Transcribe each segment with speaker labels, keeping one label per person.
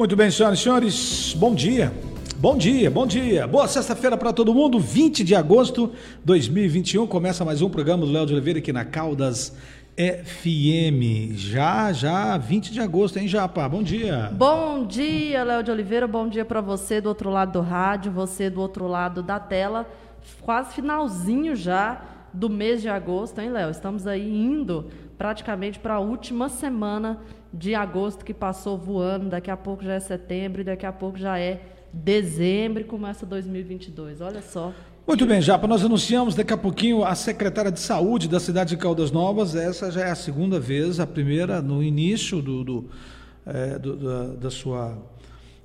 Speaker 1: Muito bem, senhoras e senhores, bom dia. Bom dia, bom dia. Boa sexta-feira para todo mundo. 20 de agosto de 2021 começa mais um programa do Léo de Oliveira aqui na Caldas FM. Já, já, 20 de agosto, hein, Japa? Bom dia.
Speaker 2: Bom dia, Léo de Oliveira. Bom dia para você do outro lado do rádio, você do outro lado da tela. Quase finalzinho já do mês de agosto, hein, Léo? Estamos aí indo praticamente para a última semana de agosto que passou voando. Daqui a pouco já é setembro e daqui a pouco já é dezembro e começa 2022. Olha só.
Speaker 1: Muito bem, Japa, nós anunciamos daqui a pouquinho a secretária de saúde da cidade de Caldas Novas. Essa já é a segunda vez, a primeira no início do, do, é, do da, da, sua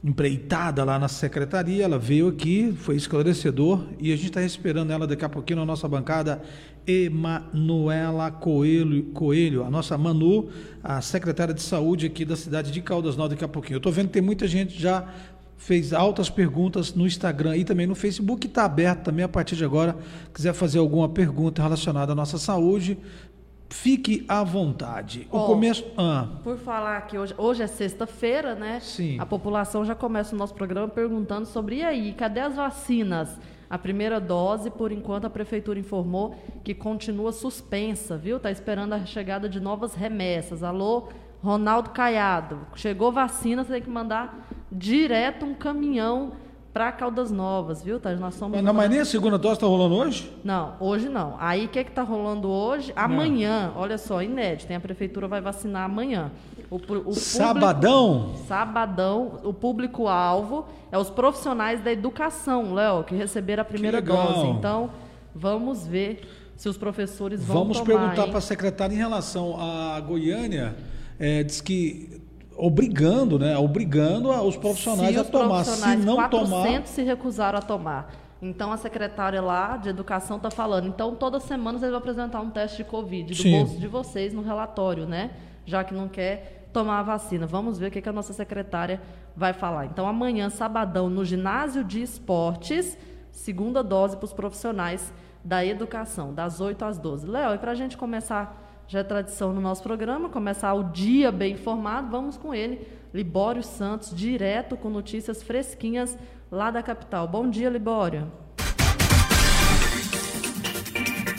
Speaker 1: empreitada lá na secretaria. Ela veio aqui, foi esclarecedor e a gente está esperando ela daqui a pouquinho na nossa bancada. Emanuela Coelho, Coelho, a nossa Manu, a secretária de saúde aqui da cidade de Caldas Novas, daqui a pouquinho. Eu estou vendo que tem muita gente já fez altas perguntas no Instagram e também no Facebook, está aberto também a partir de agora. Quiser fazer alguma pergunta relacionada à nossa saúde, fique à vontade.
Speaker 2: O oh, começo. Ah. Por falar que hoje, hoje é sexta-feira, né?
Speaker 1: Sim.
Speaker 2: A população já começa o nosso programa perguntando sobre e aí, cadê as vacinas? A primeira dose, por enquanto, a prefeitura informou que continua suspensa, viu? Está esperando a chegada de novas remessas. Alô, Ronaldo Caiado, chegou vacina, você tem que mandar direto um caminhão para Caldas Novas, viu, Tá?
Speaker 1: Nós somos. Não, mas nem a segunda dose está rolando hoje?
Speaker 2: Não, hoje não. Aí o que é está rolando hoje? Amanhã, não. olha só, inédito, tem a prefeitura vai vacinar amanhã.
Speaker 1: O, o sabadão?
Speaker 2: Público, sabadão, o público-alvo é os profissionais da educação, Léo, que receberam a primeira dose. Então, vamos ver se os professores vão
Speaker 1: Vamos
Speaker 2: tomar,
Speaker 1: perguntar para a secretária em relação à Goiânia é, diz que obrigando, né, obrigando os profissionais
Speaker 2: se
Speaker 1: a tomar.
Speaker 2: se
Speaker 1: não
Speaker 2: 400
Speaker 1: tomar,
Speaker 2: se recusaram a tomar. Então a secretária lá de educação está falando. Então toda semana vocês vão apresentar um teste de covid do Sim. bolso de vocês no relatório, né? Já que não quer tomar a vacina. Vamos ver o que, que a nossa secretária vai falar. Então amanhã, sabadão, no ginásio de esportes, segunda dose para os profissionais da educação, das 8 às 12. Léo, e para a gente começar já é tradição no nosso programa, começar o dia bem informado, vamos com ele, Libório Santos, direto com notícias fresquinhas lá da capital. Bom dia, Libório.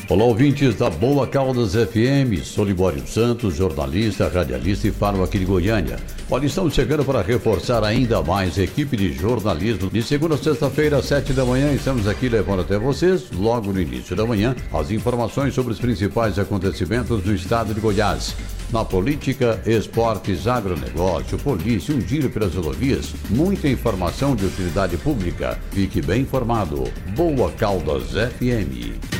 Speaker 3: Olá, ouvintes da Boa Caldas FM. Sou Libório Santos, jornalista, radialista e falo aqui de Goiânia. Olha, estamos chegando para reforçar ainda mais a equipe de jornalismo. De segunda a sexta-feira, às sete da manhã, estamos aqui levando até vocês, logo no início da manhã, as informações sobre os principais acontecimentos do estado de Goiás. Na política, esportes, agronegócio, polícia, um giro pelas rodovias, muita informação de utilidade pública. Fique bem informado. Boa Caldas FM.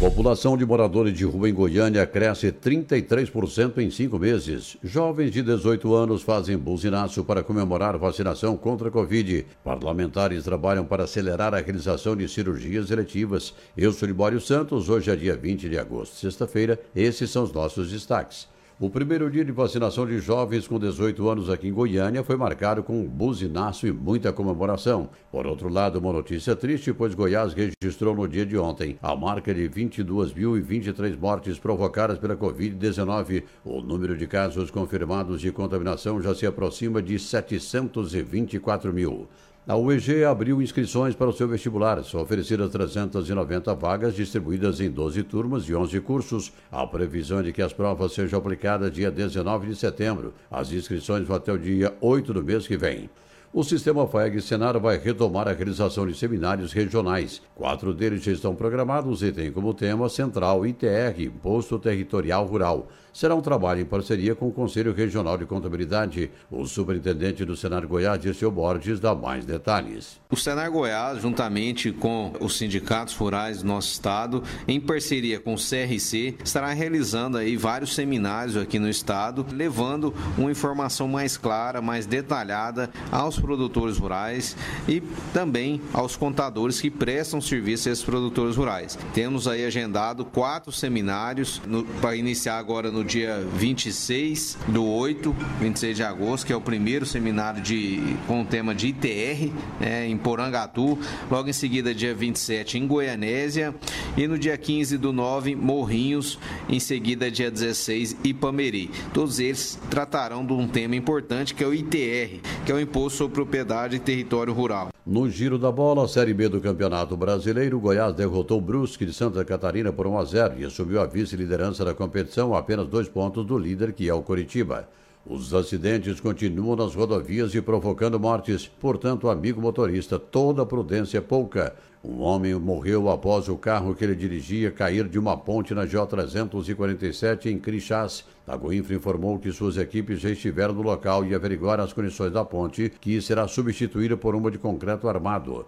Speaker 3: População de moradores de rua em Goiânia cresce 33% em cinco meses. Jovens de 18 anos fazem buzinaço para comemorar vacinação contra a Covid. Parlamentares trabalham para acelerar a realização de cirurgias eletivas. Eu sou Libório Santos, hoje é dia 20 de agosto, sexta-feira. Esses são os nossos destaques. O primeiro dia de vacinação de jovens com 18 anos aqui em Goiânia foi marcado com um buzinaço e muita comemoração. Por outro lado, uma notícia triste, pois Goiás registrou no dia de ontem a marca de 22.023 mortes provocadas pela Covid-19. O número de casos confirmados de contaminação já se aproxima de 724 mil. A UEG abriu inscrições para o seu vestibular. São oferecidas 390 vagas distribuídas em 12 turmas e 11 cursos. A previsão é de que as provas sejam aplicadas dia 19 de setembro. As inscrições vão até o dia 8 do mês que vem. O sistema FAEG Senar vai retomar a realização de seminários regionais. Quatro deles já estão programados e têm como tema central ITR, Imposto Territorial Rural será um trabalho em parceria com o Conselho Regional de Contabilidade. O superintendente do Senar Goiás, Dirceu Borges, dá mais detalhes.
Speaker 4: O Senar Goiás, juntamente com os sindicatos rurais do nosso estado, em parceria com o CRC, estará realizando aí vários seminários aqui no estado, levando uma informação mais clara, mais detalhada aos produtores rurais e também aos contadores que prestam serviço a esses produtores rurais. Temos aí agendado quatro seminários para iniciar agora no dia 26 do 8, 26 de agosto, que é o primeiro seminário de, com o tema de ITR, né, em Porangatu. Logo em seguida, dia 27, em Goianésia. E no dia 15 do 9, Morrinhos. Em seguida, dia 16, Ipameri. Todos eles tratarão de um tema importante que é o ITR, que é o Imposto sobre Propriedade e Território Rural.
Speaker 3: No giro da bola, Série B do Campeonato Brasileiro, Goiás derrotou o Brusque de Santa Catarina por 1 a 0 e assumiu a vice-liderança da competição apenas dois pontos do líder, que é o Coritiba. Os acidentes continuam nas rodovias e provocando mortes. Portanto, amigo motorista, toda prudência é pouca. Um homem morreu após o carro que ele dirigia cair de uma ponte na J347 em Crixás. A Goinfra informou que suas equipes já estiveram no local e averiguaram as condições da ponte, que será substituída por uma de concreto armado.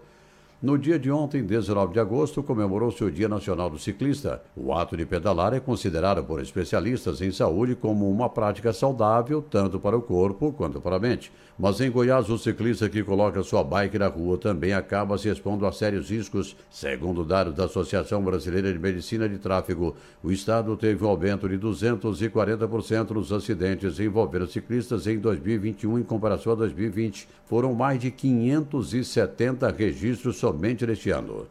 Speaker 3: No dia de ontem, 19 de agosto, comemorou-se o Dia Nacional do Ciclista. O ato de pedalar é considerado por especialistas em saúde como uma prática saudável tanto para o corpo quanto para a mente. Mas em Goiás, o ciclista que coloca sua bike na rua também acaba se expondo a sérios riscos. Segundo dados da Associação Brasileira de Medicina de Tráfego, o estado teve um aumento de 240% nos acidentes envolvendo ciclistas em 2021 em comparação a 2020. Foram mais de 570 registros somente neste ano.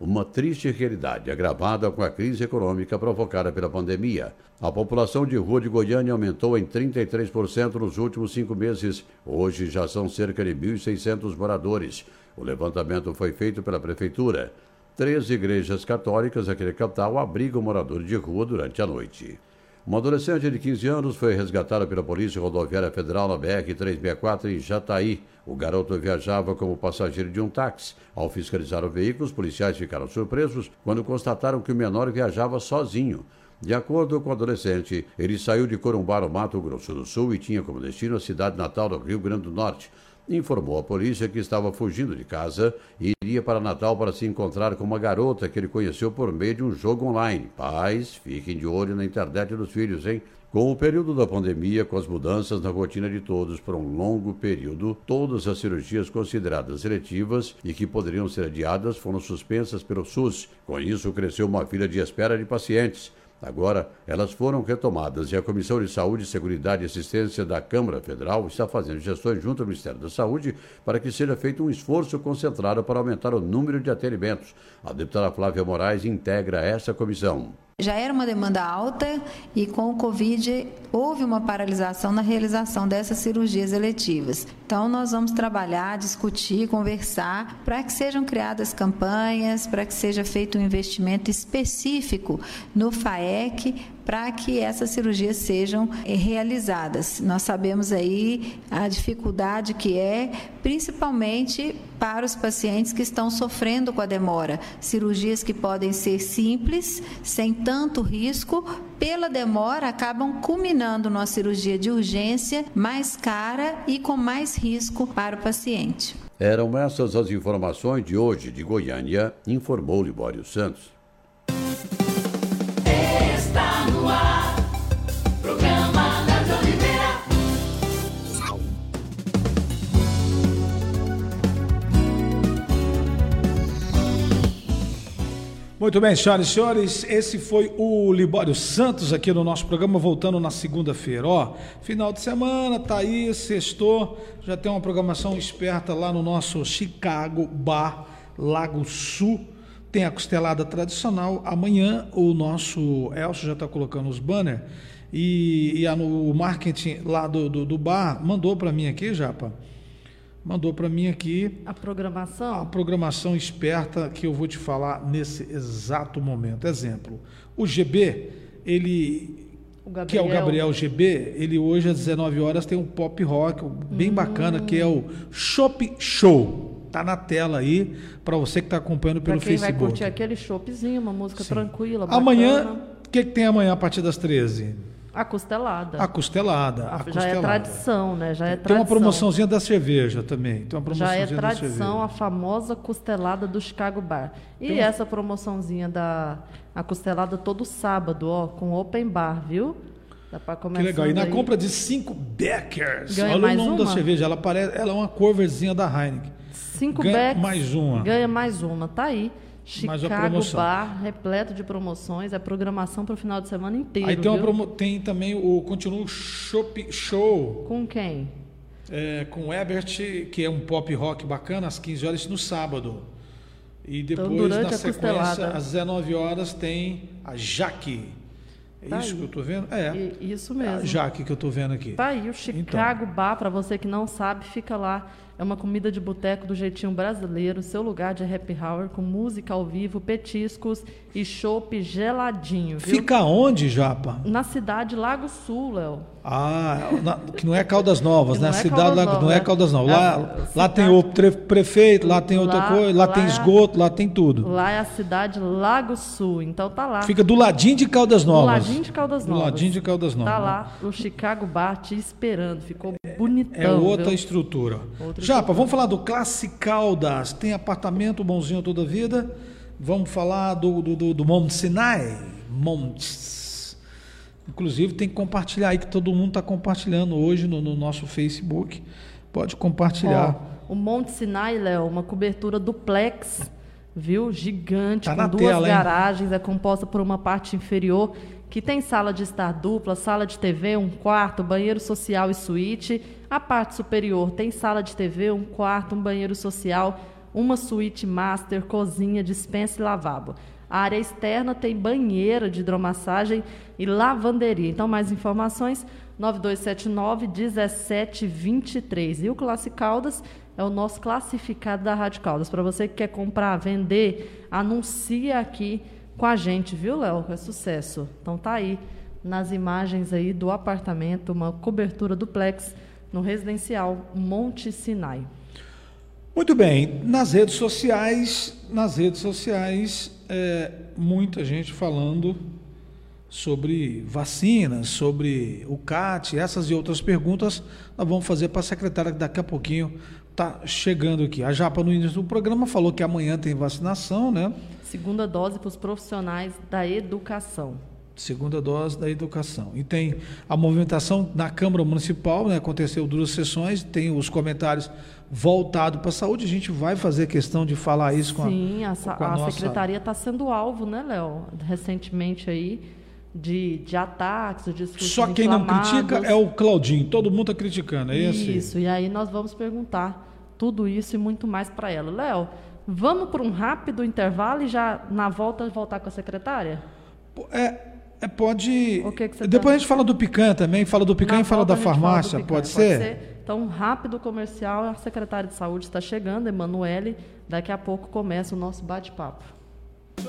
Speaker 3: Uma triste realidade agravada com a crise econômica provocada pela pandemia. A população de rua de Goiânia aumentou em 33% nos últimos cinco meses. Hoje já são cerca de 1.600 moradores. O levantamento foi feito pela Prefeitura. Três igrejas católicas aqui na capital abrigam moradores de rua durante a noite. Uma adolescente de 15 anos foi resgatada pela Polícia Rodoviária Federal na BR-364 em Jataí. O garoto viajava como passageiro de um táxi. Ao fiscalizar o veículo, os policiais ficaram surpresos quando constataram que o menor viajava sozinho. De acordo com o adolescente, ele saiu de Corumbá, no Mato Grosso do Sul, e tinha como destino a cidade natal do Rio Grande do Norte informou à polícia que estava fugindo de casa e iria para Natal para se encontrar com uma garota que ele conheceu por meio de um jogo online. Pais, fiquem de olho na internet dos filhos, hein? Com o período da pandemia, com as mudanças na rotina de todos por um longo período, todas as cirurgias consideradas seletivas e que poderiam ser adiadas foram suspensas pelo SUS. Com isso, cresceu uma fila de espera de pacientes. Agora, elas foram retomadas e a Comissão de Saúde, Seguridade e Assistência da Câmara Federal está fazendo gestões junto ao Ministério da Saúde para que seja feito um esforço concentrado para aumentar o número de atendimentos. A deputada Flávia Moraes integra essa comissão.
Speaker 5: Já era uma demanda alta e com o Covid houve uma paralisação na realização dessas cirurgias eletivas. Então, nós vamos trabalhar, discutir, conversar para que sejam criadas campanhas, para que seja feito um investimento específico no FAEC para que essas cirurgias sejam eh, realizadas. Nós sabemos aí a dificuldade que é, principalmente para os pacientes que estão sofrendo com a demora. Cirurgias que podem ser simples, sem tanto risco, pela demora acabam culminando numa cirurgia de urgência mais cara e com mais risco para o paciente.
Speaker 3: Eram essas as informações de hoje de Goiânia, informou Libório Santos.
Speaker 1: Muito bem, senhoras e senhores, esse foi o Libório Santos aqui no nosso programa, voltando na segunda-feira. Ó, final de semana, tá aí, sextou, já tem uma programação esperta lá no nosso Chicago Bar Lago Sul. Tem a costelada tradicional. Amanhã o nosso Elcio já está colocando os banners e, e a, o marketing lá do, do, do bar mandou para mim aqui, Japa mandou para mim aqui
Speaker 2: a programação.
Speaker 1: A programação esperta que eu vou te falar nesse exato momento. Exemplo, o GB, ele que é o Gabriel GB, ele hoje às 19 horas tem um pop rock bem hum. bacana que é o Shop Show. Tá na tela aí para você que está acompanhando pelo quem Facebook.
Speaker 2: vai curtir aquele shopzinho, uma música Sim. tranquila, bacana.
Speaker 1: Amanhã, o que, que tem amanhã a partir das 13?
Speaker 2: A costelada.
Speaker 1: A costelada. A,
Speaker 2: já é
Speaker 1: costelada.
Speaker 2: é tradição, né? Já é
Speaker 1: tradição. Tem uma promoçãozinha da cerveja também. Tem uma promoçãozinha
Speaker 2: já é tradição a famosa costelada do Chicago Bar. E Tem essa promoçãozinha da a costelada todo sábado, ó, com open bar, viu? Dá para começar.
Speaker 1: Que legal. E na
Speaker 2: aí.
Speaker 1: compra de cinco Beckers,
Speaker 2: Ganha
Speaker 1: olha o nome
Speaker 2: uma?
Speaker 1: da cerveja, ela, parece, ela é uma coverzinha da Heineken.
Speaker 2: Cinco
Speaker 1: Ganha
Speaker 2: backs,
Speaker 1: mais uma.
Speaker 2: Ganha mais uma, tá aí. Chicago. Bar, repleto de promoções, é programação para o final de semana inteiro.
Speaker 1: Aí tem, promo- tem também o Continua Shop Show
Speaker 2: Com quem?
Speaker 1: é, com o Ebert, que é um pop rock bacana, às 15 horas no sábado. E depois,
Speaker 2: Então,
Speaker 1: na
Speaker 2: a
Speaker 1: sequência,
Speaker 2: costelada.
Speaker 1: às 19 horas, tem a Jaque. É
Speaker 2: Tá
Speaker 1: isso
Speaker 2: aí.
Speaker 1: que eu tô vendo? É.
Speaker 2: E- isso
Speaker 1: a
Speaker 2: mesmo.
Speaker 1: Jaque que eu tô vendo aqui.
Speaker 2: Tá aí, o Chicago Bar, para você que não sabe, fica lá. É uma comida de boteco do jeitinho brasileiro, seu lugar de happy hour, com música ao vivo, petiscos e chopp geladinho, viu?
Speaker 1: Fica onde, Japa?
Speaker 2: Na cidade Lago Sul, Léo.
Speaker 1: Ah, na- que não é Caldas Novas,
Speaker 2: Que
Speaker 1: né?
Speaker 2: não
Speaker 1: A
Speaker 2: é
Speaker 1: cidade lá não é
Speaker 2: é.
Speaker 1: Caldas Novas.
Speaker 2: É
Speaker 1: Lá, lá tem o tre- prefeito, lá tem outra
Speaker 2: Lá-
Speaker 1: coisa, lá,
Speaker 2: lá
Speaker 1: tem
Speaker 2: é-
Speaker 1: esgoto, lá tem tudo.
Speaker 2: Lá é a cidade Lago Sul, então tá lá.
Speaker 1: Fica do ladinho de Caldas
Speaker 2: do
Speaker 1: Novas.
Speaker 2: ladinho de Caldas
Speaker 1: Do
Speaker 2: Novas.
Speaker 1: ladinho de Caldas Novas.
Speaker 2: Tá lá o Chicago Bar te esperando, ficou bonitão.
Speaker 1: É outra
Speaker 2: viu?
Speaker 1: estrutura.
Speaker 2: Outra
Speaker 1: Japa,
Speaker 2: estrutura.
Speaker 1: vamos falar do Classe Caldas. Tem apartamento bonzinho toda a vida. Vamos falar do, do, do, do Monte Sinai. Montes. Inclusive, tem que compartilhar aí, que todo mundo está compartilhando hoje no, no nosso Facebook. Pode compartilhar.
Speaker 2: Ó, o Monte Sinai, Léo, uma cobertura duplex, viu? Gigante,
Speaker 1: Tá
Speaker 2: com duas
Speaker 1: tela, hein?
Speaker 2: garagens, é composta por uma parte inferior que tem sala de estar dupla, sala de TV, um quarto, banheiro social e suíte. A parte superior tem sala de TV, um quarto, um banheiro social, uma suíte master, cozinha, dispensa e lavabo. A área externa tem banheira de hidromassagem e lavanderia. Então, mais informações, 9279-1723. E o Classe Caldas é o nosso classificado da Rádio Caldas. Para você que quer comprar, vender, anuncia aqui com a gente, viu, Léo? É sucesso. Então tá aí nas imagens aí do apartamento, uma cobertura duplex no residencial Monte Sinai.
Speaker 1: Muito bem. Nas redes sociais, nas redes sociais, é, muita gente falando sobre vacinas, sobre o CAT, essas e outras perguntas nós vamos fazer para a secretária que daqui a pouquinho está chegando aqui. A Japa no início do programa falou que amanhã tem vacinação, né?
Speaker 2: Segunda dose para os profissionais da educação.
Speaker 1: Segunda dose da educação. E tem a movimentação na Câmara Municipal, né? aconteceu duas sessões, tem os comentários voltados para a saúde. A gente vai fazer questão de falar isso com a,
Speaker 2: Sim, a,
Speaker 1: com a
Speaker 2: a
Speaker 1: nossa-
Speaker 2: secretaria está sendo alvo, né, Léo? Recentemente aí, de, de ataques, de discursos
Speaker 1: Só quem não critica é o Claudinho, todo mundo está criticando, é esse?
Speaker 2: Isso, e aí nós vamos perguntar tudo isso e muito mais para ela. Léo, vamos para um rápido intervalo e já na volta voltar com a secretária?
Speaker 1: É, é, pode.
Speaker 2: Que que
Speaker 1: Depois
Speaker 2: tá-
Speaker 1: a gente fala do picanha também, fala do picanha
Speaker 2: Na
Speaker 1: e fala da
Speaker 2: a gente fala
Speaker 1: farmácia,
Speaker 2: picanha,
Speaker 1: pode, ser?
Speaker 2: Então, rápido comercial, a secretária de saúde está chegando, Emanuele. Daqui a pouco começa o nosso bate-papo.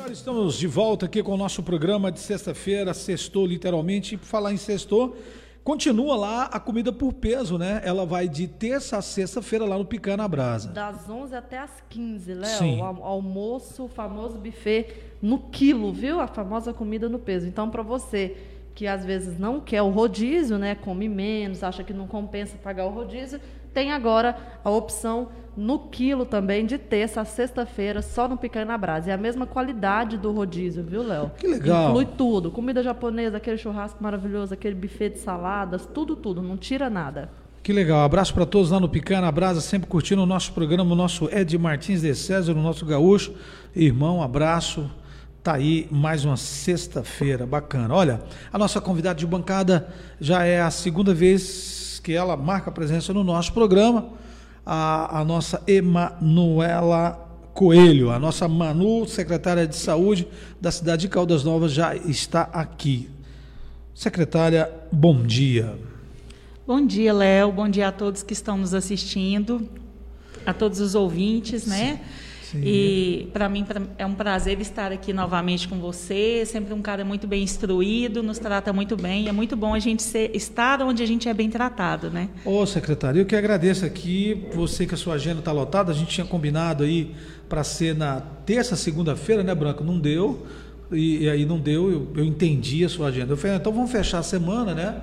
Speaker 1: Estamos de volta aqui com o nosso programa de sexta-feira, sextou literalmente. E por falar em sextou, continua lá a comida por peso, né? Ela vai de terça a sexta-feira lá no Picana Brasa.
Speaker 2: Das 11 até as 15, Léo. O al- almoço, o famoso buffet no quilo, viu? A famosa comida no peso. Então, para você que às vezes não quer o rodízio, né? Come menos, acha que não compensa pagar o rodízio, tem agora a opção no quilo também, de terça a sexta-feira, só no Picanha na Brasa. É a mesma qualidade do rodízio, viu, Léo?
Speaker 1: Que legal.
Speaker 2: Inclui tudo. Comida japonesa, aquele churrasco maravilhoso, aquele buffet de saladas, tudo, tudo. Não tira nada.
Speaker 1: Que legal. Abraço para todos lá no Picana Brasa, sempre curtindo o nosso programa, o nosso Ed Martins de César, o nosso gaúcho. Irmão, abraço. Tá aí mais uma sexta-feira bacana. Olha, a nossa convidada de bancada já é a segunda vez que ela marca presença no nosso programa. A, a nossa Emanuela Coelho, a nossa Manu, secretária de saúde da cidade de Caldas Novas, já está aqui. Secretária, bom dia.
Speaker 6: Bom dia, Léo. Bom dia a todos que estão nos assistindo, a todos os ouvintes, né?
Speaker 1: Sim.
Speaker 6: E para mim pra- é um prazer estar aqui novamente com você. Sempre um cara muito bem instruído, nos trata muito bem. É muito bom a gente ser- estar onde a gente é bem tratado, né?
Speaker 1: Ô, secretário, eu que agradeço aqui, você que a sua agenda está lotada, a gente tinha combinado aí para ser na terça, segunda-feira, né, Branco? Não deu, e, e aí não deu, eu, eu entendi a sua agenda. Eu falei, ah, então vamos fechar a semana, né?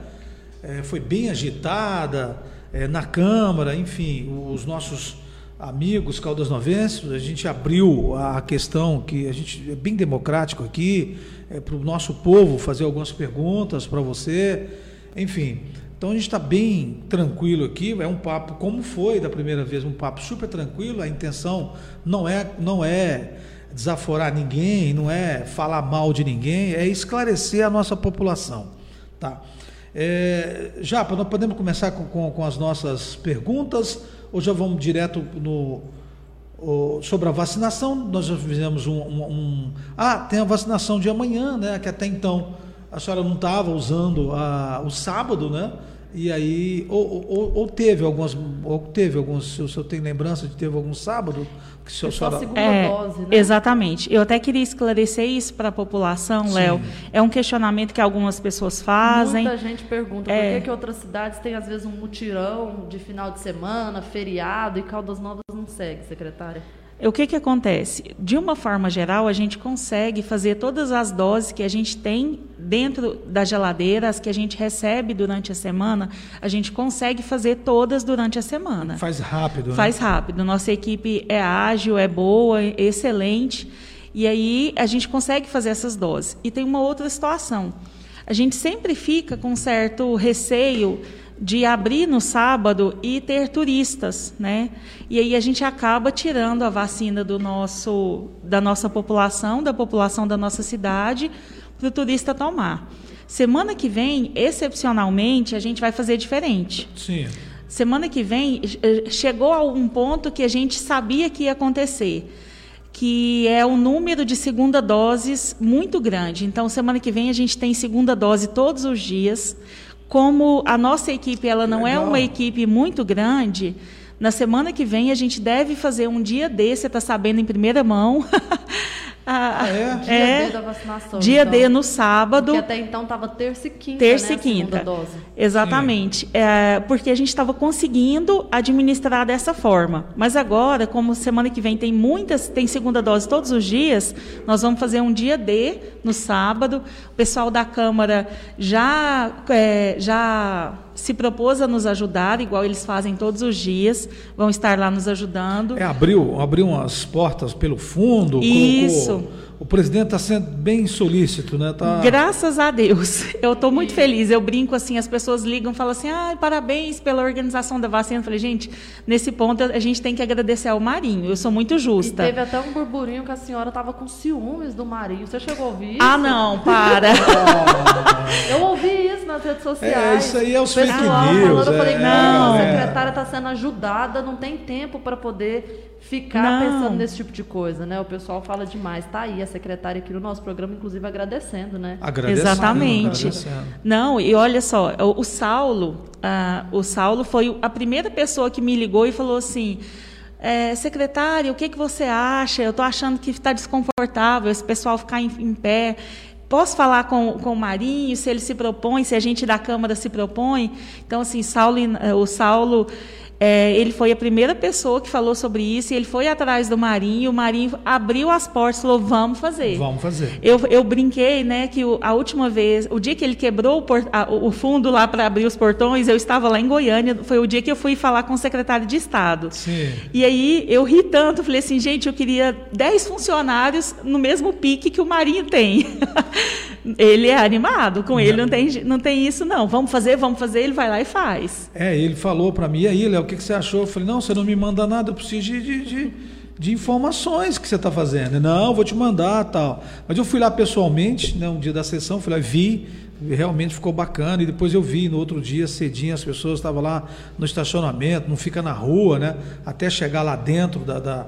Speaker 1: É, foi bem agitada, é, na Câmara, enfim, os nossos amigos Caldas Novenses, a gente abriu a questão que a gente é bem democrático aqui, é, para o nosso povo fazer algumas perguntas para você, enfim. Então a gente está bem tranquilo aqui, é um papo como foi da primeira vez, um papo super tranquilo. A intenção não é não é desaforar ninguém, não é falar mal de ninguém, é esclarecer a nossa população, tá? É, já nós podemos começar com, com, com, as nossas perguntas ou já vamos direto no sobre a vacinação? Nós já fizemos um, um, um, ah tem a vacinação de amanhã, né? Que até então a senhora não estava usando a, o sábado, né? E aí, ou, ou, ou, teve algumas, ou teve alguns, se o senhor tem lembrança de teve algum sábado
Speaker 2: que o senhor só a segunda
Speaker 6: é,
Speaker 2: dose, né?
Speaker 6: Exatamente. Eu até queria esclarecer isso para a população, Léo. É um questionamento que algumas pessoas fazem.
Speaker 2: Muita gente pergunta é, por que, que outras cidades têm, às vezes, um mutirão de final de semana, feriado, e Caldas Novas não segue, secretária?
Speaker 6: O que, que acontece? De uma forma geral, a gente consegue fazer todas as doses que a gente tem dentro da geladeira, as que a gente recebe durante a semana, a gente consegue fazer todas durante a semana.
Speaker 1: Faz rápido, né?
Speaker 6: Faz rápido. Nossa equipe é ágil, é boa, é excelente. E aí a gente consegue fazer essas doses. E tem uma outra situação. A gente sempre fica com certo receio de abrir no sábado e ter turistas, né? E aí a gente acaba tirando a vacina do nosso, da nossa população, da população da nossa cidade, para o turista tomar. Semana que vem, excepcionalmente, a gente vai fazer diferente.
Speaker 1: Sim.
Speaker 6: Semana que vem eh, chegou a um ponto que a gente sabia que ia acontecer, que é o número de segunda doses muito grande. Então, semana que vem a gente tem segunda dose todos os dias como a nossa equipe ela não é Legal. é uma equipe muito grande, na semana que vem a gente deve fazer um dia desse, você está sabendo em primeira mão.
Speaker 2: Ah, ah, é? Dia é, D da vacinação.
Speaker 6: Dia então. D no sábado.
Speaker 2: Porque até então estava terça e quinta,
Speaker 6: terça
Speaker 2: né,
Speaker 6: e quinta. Exatamente. É, porque a gente estava conseguindo administrar dessa forma. Mas agora, como semana que vem tem muitas, tem segunda dose todos os dias, nós vamos fazer um dia D no sábado. O pessoal da Câmara já, é, já se propôs a nos ajudar, igual eles fazem todos os dias, vão estar lá nos ajudando.
Speaker 1: É, abriu, abriu umas portas pelo fundo,
Speaker 6: Isso.
Speaker 1: Colocou o presidente está sendo bem solícito, né? Tá...
Speaker 6: Graças a Deus. Eu estou muito feliz. Eu brinco assim, as pessoas ligam e falam assim: ah, parabéns pela organização da vacina. Eu falei, gente, nesse ponto a gente tem que agradecer ao Marinho. Eu sou muito justa.
Speaker 2: E teve até um burburinho que a senhora estava com ciúmes do Marinho. Você chegou a ouvir isso?
Speaker 6: Ah, não, para.
Speaker 2: eu ouvi isso nas redes sociais.
Speaker 1: É, isso aí é os fake news. Falando,
Speaker 2: eu falei, é, não, a secretária está sendo ajudada, não tem tempo para poder ficar não. pensando nesse tipo de coisa, né? O pessoal fala demais. Tá aí a secretária aqui no nosso programa, inclusive agradecendo, né?
Speaker 6: Agradecendo, Exatamente. Agradecendo. Não, e olha só, o, Saulo, uh, o Saulo foi a primeira pessoa que me ligou e falou assim. É, secretária, o que, que você acha? Eu estou achando que está desconfortável esse pessoal ficar em, em pé. Posso falar com, com o Marinho, se ele se propõe, se a gente da Câmara se propõe? Então, assim, Saulo, o Saulo é, ele foi a primeira pessoa que falou sobre isso, e ele foi atrás do Marinho, o Marinho abriu as portas e falou, vamos fazer.
Speaker 1: Vamos fazer.
Speaker 6: Eu, eu brinquei, né, que o, a última vez, o dia que ele quebrou o, port, a, o fundo lá para abrir os portões, eu estava lá em Goiânia, foi o dia que eu fui falar com o secretário de Estado.
Speaker 1: Sim.
Speaker 6: E aí eu ri tanto, falei assim, gente, eu queria 10 funcionários no mesmo pique que o Marinho tem. ele é animado, com ele não tem, não tem isso não. Vamos fazer, vamos fazer, ele vai lá e faz.
Speaker 1: É, ele falou para mim, aí, Léo, que, que você achou? Eu falei, não, você não me manda nada, eu preciso de, de, de, de informações que você está fazendo. Não, vou te mandar tal. Mas eu fui lá pessoalmente, né, um dia da sessão, fui lá, vi, realmente ficou bacana. E depois eu vi no outro dia, cedinho, as pessoas estavam lá no estacionamento, não fica na rua, né? Até chegar lá dentro da. da,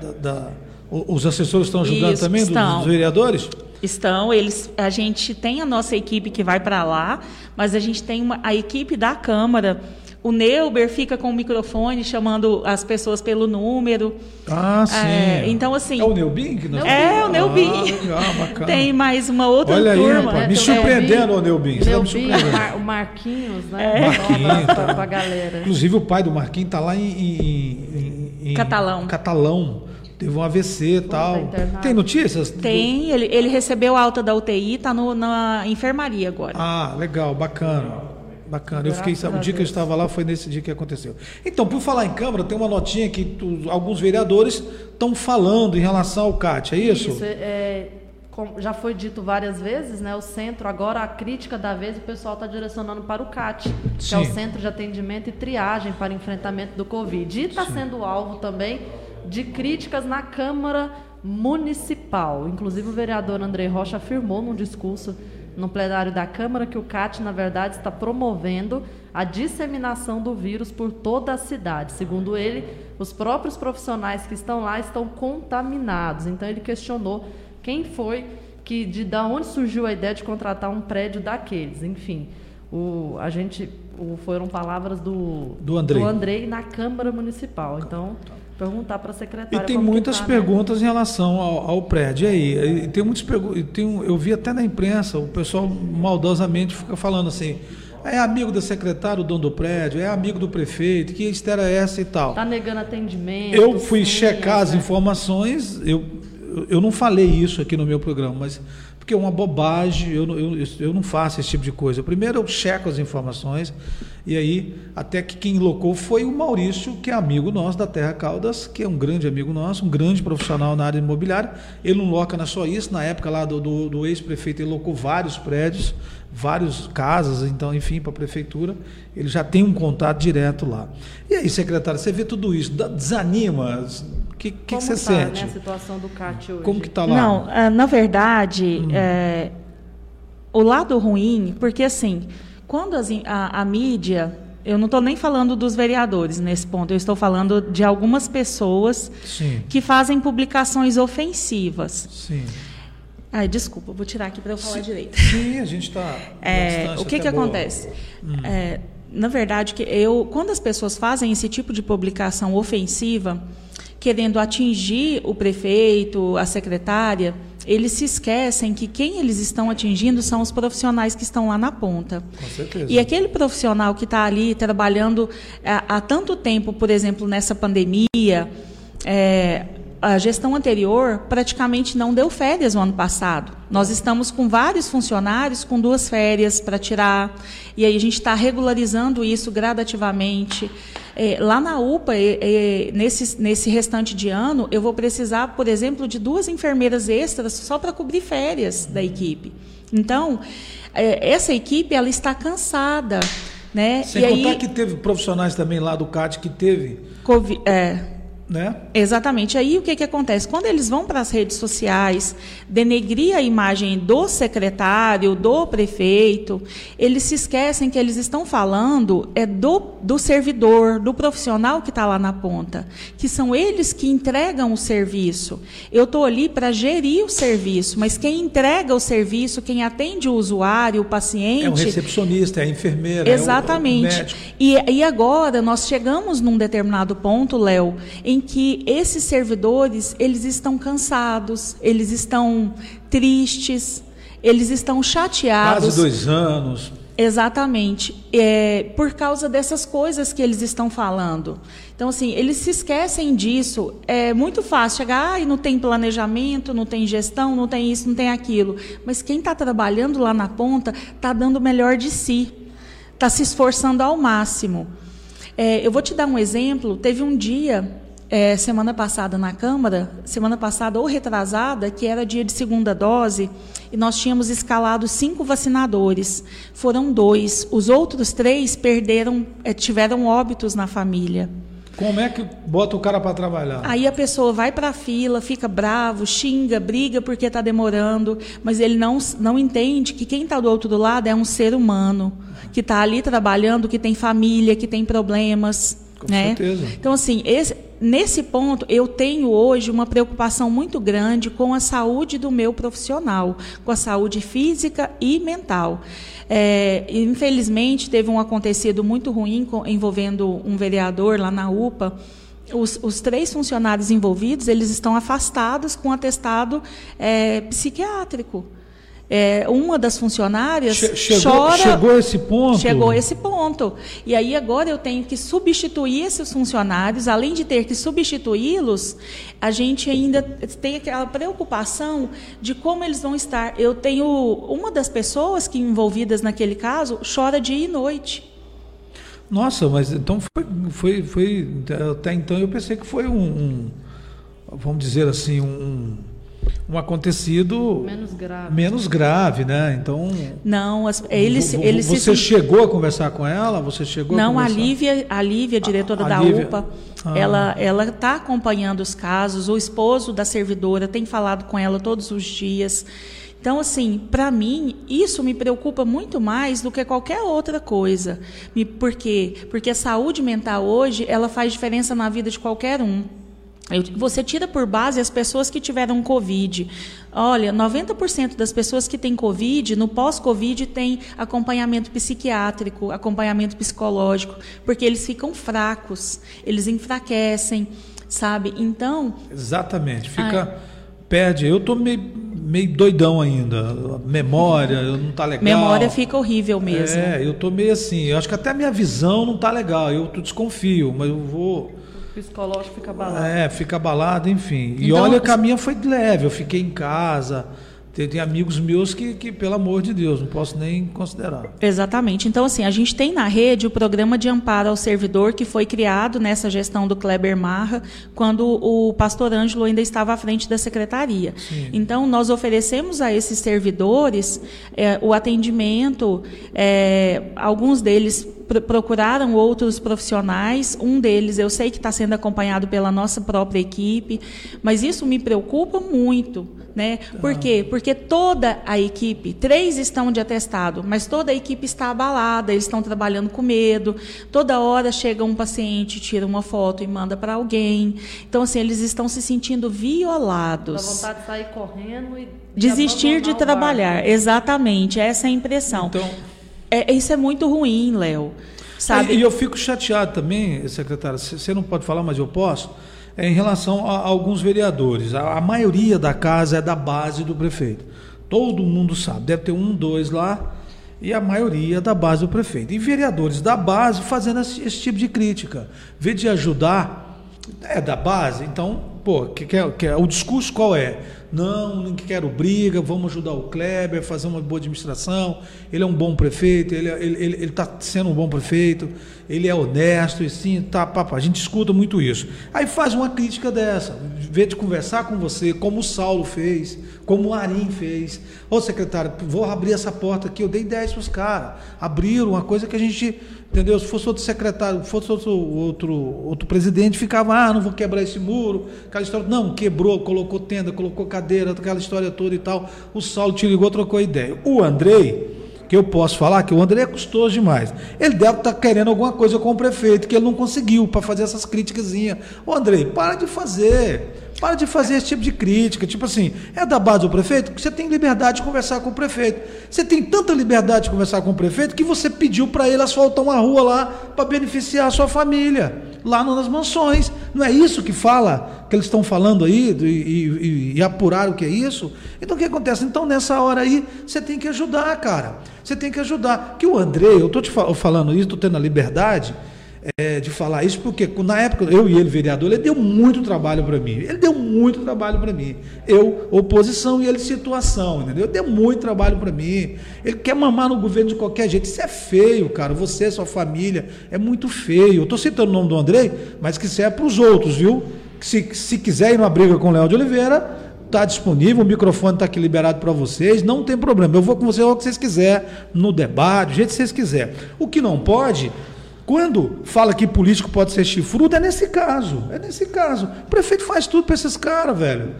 Speaker 1: da, da os assessores estão ajudando Isso, também, estão. dos vereadores?
Speaker 6: Estão, eles, a gente tem a nossa equipe que vai para lá, mas a gente tem uma, a equipe da Câmara o Neuber fica com o microfone chamando as pessoas pelo número.
Speaker 1: Ah, sim. É,
Speaker 6: então, assim.
Speaker 1: É o Neubin que nós
Speaker 6: É, o Neubin. Ah. Tem mais uma outra
Speaker 1: Olha
Speaker 6: turma.
Speaker 1: Aí, me surpreendendo, o Neubin.
Speaker 2: Você Neubin, tá me Mar, o Marquinhos, né?
Speaker 1: É. Marquinhos.
Speaker 2: Pra, pra galera.
Speaker 1: Inclusive, o pai do Marquinhos está lá em, em,
Speaker 6: em, Catalão.
Speaker 1: Catalão teve um AVC e tal. Tem notícias?
Speaker 6: Tem, ele, ele recebeu alta da UTI, está na enfermaria agora.
Speaker 1: Ah, legal, bacana. Bacana. Eu fiquei, o dia que eu estava lá foi nesse dia que aconteceu. Então, por falar em Câmara, tem uma notinha que tu, alguns vereadores estão falando em relação ao CAT, é isso?
Speaker 2: Isso, é, já foi dito várias vezes, né? O centro, agora a crítica da vez, o pessoal está direcionando para o CAT, que Sim. é o Centro de Atendimento e Triagem para Enfrentamento do Covid. E está sendo alvo também de críticas na Câmara Municipal. Inclusive, o vereador André Rocha afirmou num discurso no plenário da Câmara que o CAT, na verdade, está promovendo a disseminação do vírus por toda a cidade. Segundo ele, os próprios profissionais que estão lá estão contaminados. Então, ele questionou quem foi que, de da onde surgiu a ideia de contratar um prédio daqueles. Enfim, o, a gente, o, foram palavras do,
Speaker 1: do, Andrei.
Speaker 2: do Andrei na Câmara Municipal. Então, perguntar para a secretária.
Speaker 1: E tem muitas tá, né? perguntas né? em relação ao, ao, prédio. E aí, e tem muitas perguntas. Eu vi até na imprensa, o pessoal maldosamente fica falando assim. É amigo da secretária, o dono do prédio, é amigo do prefeito, que história é essa e tal.
Speaker 2: Está negando atendimento.
Speaker 1: Eu fui sim, checar as né? informações, eu, eu não falei isso aqui no meu programa, mas porque é uma bobagem, eu, eu, eu não faço esse tipo de coisa. Primeiro eu checo as informações, e aí, até que quem locou foi o Maurício, que é amigo nosso da Terra Caldas, que é um grande amigo nosso, um grande profissional na área imobiliária. Ele não loca na só isso, na época lá do, do, do ex-prefeito, ele locou vários prédios, várias casas, então, enfim, para a prefeitura. Ele já tem um contato direto lá. E aí, secretário, você vê tudo isso, desanima? O que, que, que você tá, sente?
Speaker 2: Né, a situação do CAT hoje?
Speaker 1: Como que está lá?
Speaker 6: Não, ah, na verdade, hum. é, o lado ruim, porque assim, quando as, a, a mídia eu não estou nem falando dos vereadores nesse ponto, eu estou falando de algumas pessoas Sim. que fazem publicações ofensivas.
Speaker 1: Sim.
Speaker 6: Ai, desculpa, vou tirar aqui para eu falar
Speaker 1: Sim.
Speaker 6: direito.
Speaker 1: Sim, a gente está.
Speaker 6: É, o que, que acontece? Hum. É, na verdade, que eu, quando as pessoas fazem esse tipo de publicação ofensiva, querendo atingir o prefeito, a secretária, eles se esquecem que quem eles estão atingindo são os profissionais que estão lá na ponta.
Speaker 1: Com certeza.
Speaker 6: E aquele profissional que está ali trabalhando há, é, há, tanto tempo, por exemplo, nessa pandemia, é, a gestão anterior praticamente não deu férias no ano passado. Nós estamos com vários funcionários com duas férias para tirar, e aí a gente está regularizando isso gradativamente. É, lá na UPA, é, é, nesse, nesse restante de ano, eu vou precisar, por exemplo, de duas enfermeiras extras só para cobrir férias da equipe. Então, é, essa equipe ela está cansada. Né?
Speaker 1: Sem e contar aí, que teve profissionais também lá do CAT que teve.
Speaker 6: COVID, é,
Speaker 1: né?
Speaker 6: Exatamente. Aí o que, que acontece? Quando eles vão para as redes sociais denegrir a imagem do secretário, do prefeito, eles se esquecem que eles estão falando é do, do servidor, do profissional que está lá na ponta, que são eles que entregam o serviço. Eu estou ali para gerir o serviço, mas quem entrega o serviço, quem atende o usuário, o paciente. É
Speaker 1: o recepcionista, é a enfermeira,
Speaker 6: Exatamente.
Speaker 1: É o, o médico.
Speaker 6: E, e agora nós chegamos num determinado ponto, Léo, em que esses servidores eles estão cansados, eles estão tristes, eles estão chateados.
Speaker 1: Quase dois anos.
Speaker 6: Exatamente, é, por causa dessas coisas que eles estão falando. Então, assim, eles se esquecem disso. É muito fácil chegar ah, e não tem planejamento, não tem gestão, não tem isso, não tem aquilo. Mas quem está trabalhando lá na ponta está dando o melhor de si, está se esforçando ao máximo. É, eu vou te dar um exemplo. Teve um dia é, semana passada na Câmara, semana passada ou retrasada, que era dia de segunda dose, e nós tínhamos escalado cinco vacinadores. Foram dois. Os outros três perderam, é, tiveram óbitos na família.
Speaker 1: Como é que bota o cara para trabalhar?
Speaker 6: Aí a pessoa vai para a fila, fica bravo, xinga, briga porque está demorando, mas ele não, não entende que quem está do outro lado é um ser humano, que está ali trabalhando, que tem família, que tem problemas.
Speaker 1: Com
Speaker 6: né?
Speaker 1: certeza.
Speaker 6: Então, assim, esse, nesse ponto, eu tenho hoje uma preocupação muito grande com a saúde do meu profissional, com a saúde física e mental. É, infelizmente, teve um acontecido muito ruim envolvendo um vereador lá na UPA. Os, os, três funcionários envolvidos, eles estão afastados com atestado é, psiquiátrico. É, uma das funcionárias
Speaker 1: che chegou,
Speaker 6: chora.
Speaker 1: Chegou a esse ponto?
Speaker 6: Chegou a esse ponto. E aí agora eu tenho que substituir esses funcionários, além de ter que substituí-los, a gente ainda tem aquela preocupação de como eles vão estar. Eu tenho uma das pessoas que envolvidas naquele caso chora dia e noite.
Speaker 1: Nossa, mas então foi, foi, foi até então eu pensei que foi um, um vamos dizer assim um um acontecido
Speaker 2: menos grave,
Speaker 1: menos grave né? Então
Speaker 6: não, as, eles, eles
Speaker 1: você se... chegou a conversar com ela? Você chegou?
Speaker 6: Não,
Speaker 1: a,
Speaker 6: a Lívia, a Lívia, diretora a, a da Lívia... UPA, ah. ela ela está acompanhando os casos. O esposo da servidora tem falado com ela todos os dias. Então, assim, para mim, isso me preocupa muito mais do que qualquer outra coisa. Por quê? Porque a saúde mental hoje, ela faz diferença na vida de qualquer um. Você tira por base as pessoas que tiveram Covid. Olha, 90% das pessoas que têm Covid, no pós-Covid, tem acompanhamento psiquiátrico, acompanhamento psicológico, porque eles ficam fracos, eles enfraquecem, sabe? Então.
Speaker 1: Exatamente, fica. Ai, perde. Eu estou meio, meio doidão ainda. Memória não está legal.
Speaker 6: Memória fica horrível mesmo.
Speaker 1: É, eu estou meio assim. Eu acho que até a minha visão não está legal. Eu desconfio, mas eu vou
Speaker 2: psicológico fica abalado.
Speaker 1: É, fica abalado, enfim. Então, e olha que a minha foi leve, eu fiquei em casa. Tem, tem, amigos meus que, que, pelo amor de Deus, não posso nem considerar.
Speaker 6: Exatamente. Então, assim, a gente tem na rede o programa de amparo ao servidor que foi criado nessa gestão do Kleber Marra, quando o pastor Ângelo ainda estava à frente da secretaria. Sim. Então, nós oferecemos a esses servidores é, o atendimento, é, alguns deles procuraram outros profissionais. Um deles eu sei que está sendo acompanhado pela nossa própria equipe, mas isso me preocupa muito. Né? Por quê? Porque toda a equipe, três estão de atestado, mas toda a equipe está abalada, eles estão trabalhando com medo. Toda hora chega um paciente, tira uma foto e manda para alguém. Então, assim, eles estão se sentindo violados.
Speaker 2: Dá vontade de sair correndo e.
Speaker 6: Desistir de trabalhar, exatamente, essa é a impressão. Então, é, isso é muito ruim, Léo. Sabe?
Speaker 1: E eu fico chateado também, secretária, você não pode falar, mas eu posso, é em relação a, a alguns vereadores. A, a, maioria da casa é da base do prefeito. Todo mundo sabe, deve ter um, dois lá, e a maioria é da base do prefeito. E vereadores da base fazendo esse, esse tipo de crítica. Vê de ajudar, é da base, então, pô, que, que, que, o discurso qual é? Não, não quero briga, vamos ajudar o Kleber, fazer uma boa administração. Ele é um bom prefeito, ele está ele, ele, ele tá sendo um bom prefeito, ele é honesto, e sim, tá, papo, a gente escuta muito isso. Aí faz uma crítica dessa, vê de conversar com você, como o Saulo fez, como o Arim fez. Ô secretário, vou abrir essa porta aqui, eu dei 10 para os caras. Abriram uma coisa que a gente Entendeu? Se fosse outro secretário, fosse outro, outro, outro presidente, ficava, ah, não vou quebrar esse muro, aquela história. Não, quebrou, colocou tenda, colocou cadeira, aquela história toda e tal. O Saulo te ligou, trocou ideia. O Andrei, que eu posso falar que o André é custoso demais. Ele deve estar tá querendo alguma coisa com o prefeito, que ele não conseguiu para fazer essas críticas. Ô Andrei, para de fazer. Para de fazer esse tipo de crítica. Tipo assim, é da base do prefeito você tem liberdade de conversar com o prefeito. Você tem tanta liberdade de conversar com o prefeito que você pediu para ele asfaltar uma rua lá para beneficiar a sua família, lá nas mansões. Não é isso que fala, que eles estão falando aí, e, e, e que é isso? Então o que acontece? Então nessa hora aí, você tem que ajudar, cara. Você tem que ajudar. Que o André, eu estou te falando isso, estou tendo a liberdade é, de falar isso, porque na época, eu e ele, vereador, ele deu muito trabalho para mim. Ele deu muito trabalho para mim. Eu, oposição, e ele, situação, entendeu? Deu muito trabalho para mim. Ele quer mamar no governo de qualquer jeito. Isso é feio, cara. Você, sua família, é muito feio. Eu estou citando o nome do Andrei, mas que isso é para os outros, viu? Se, se quiser ir numa briga com o Léo de Oliveira, está disponível, o microfone está aqui liberado para vocês, não tem problema. Eu vou com vocês o que vocês quiserem, no debate, do jeito que vocês quiserem. O que não pode quando fala que político pode ser chifrudo, é nesse caso. É nesse caso. O prefeito faz tudo para esses caras, velho.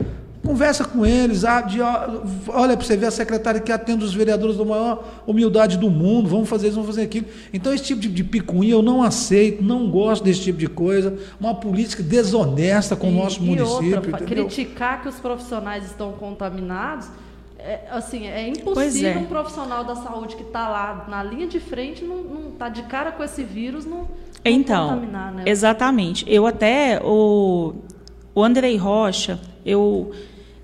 Speaker 1: Conversa com eles, abre, olha para você ver a secretária que atende os vereadores da maior humildade do mundo, vamos fazer isso, vamos fazer aquilo. Então, esse tipo de, de picuinha eu não aceito, não gosto desse tipo de coisa. Uma política desonesta com e, o nosso município. Outra,
Speaker 2: criticar que os profissionais estão contaminados é, assim, é impossível é. um profissional da saúde que está lá na linha de frente não estar tá de cara com esse vírus, não, não
Speaker 6: então, contaminar, né? Exatamente. Eu até, o, o Andrei Rocha, eu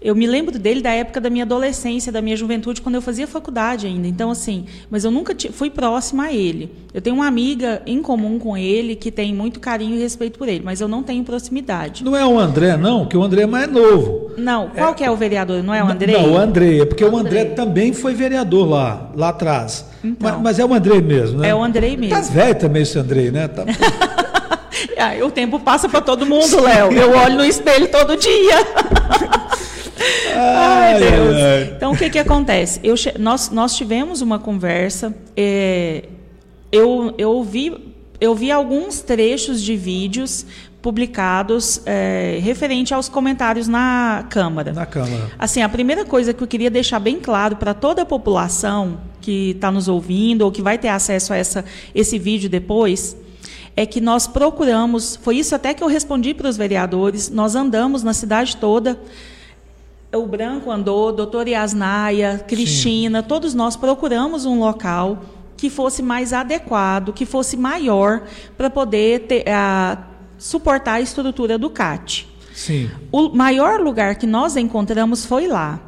Speaker 6: eu me lembro dele da época da minha adolescência, da minha juventude, quando eu fazia faculdade ainda. Então, assim, mas eu nunca fui próxima a ele. Eu tenho uma amiga em comum com ele que tem muito carinho e respeito por ele, mas eu não tenho proximidade.
Speaker 1: Não é o André, não, que o André é mais novo.
Speaker 6: Não, qual é, que é o vereador? Não é o André?
Speaker 1: Não, o André, porque o André, também foi vereador lá, lá atrás. Então, mas, mas, é o André mesmo, né?
Speaker 6: É o André mesmo.
Speaker 1: Tá velho também esse André, né? Tá...
Speaker 6: ah, o tempo passa para todo mundo, Léo. Eu olho no espelho todo dia. Ai, Deus. Ai. Então, o que, que acontece? Eu, nós, nós tivemos uma conversa. É, eu, eu, vi, eu vi alguns trechos de vídeos publicados é, referente aos comentários na Câmara.
Speaker 1: Na Câmara.
Speaker 6: Assim, a primeira coisa que eu queria deixar bem claro para toda a população que está nos ouvindo ou que vai ter acesso a essa, esse vídeo depois é que nós procuramos, foi isso até que eu respondi para os vereadores, nós andamos na cidade toda o Branco andou, doutor Yasnaia, Cristina, Sim. todos nós procuramos um local que fosse mais adequado, que fosse maior para poder ter, a, suportar a estrutura do CAT.
Speaker 1: Sim.
Speaker 6: O maior lugar que nós encontramos foi lá.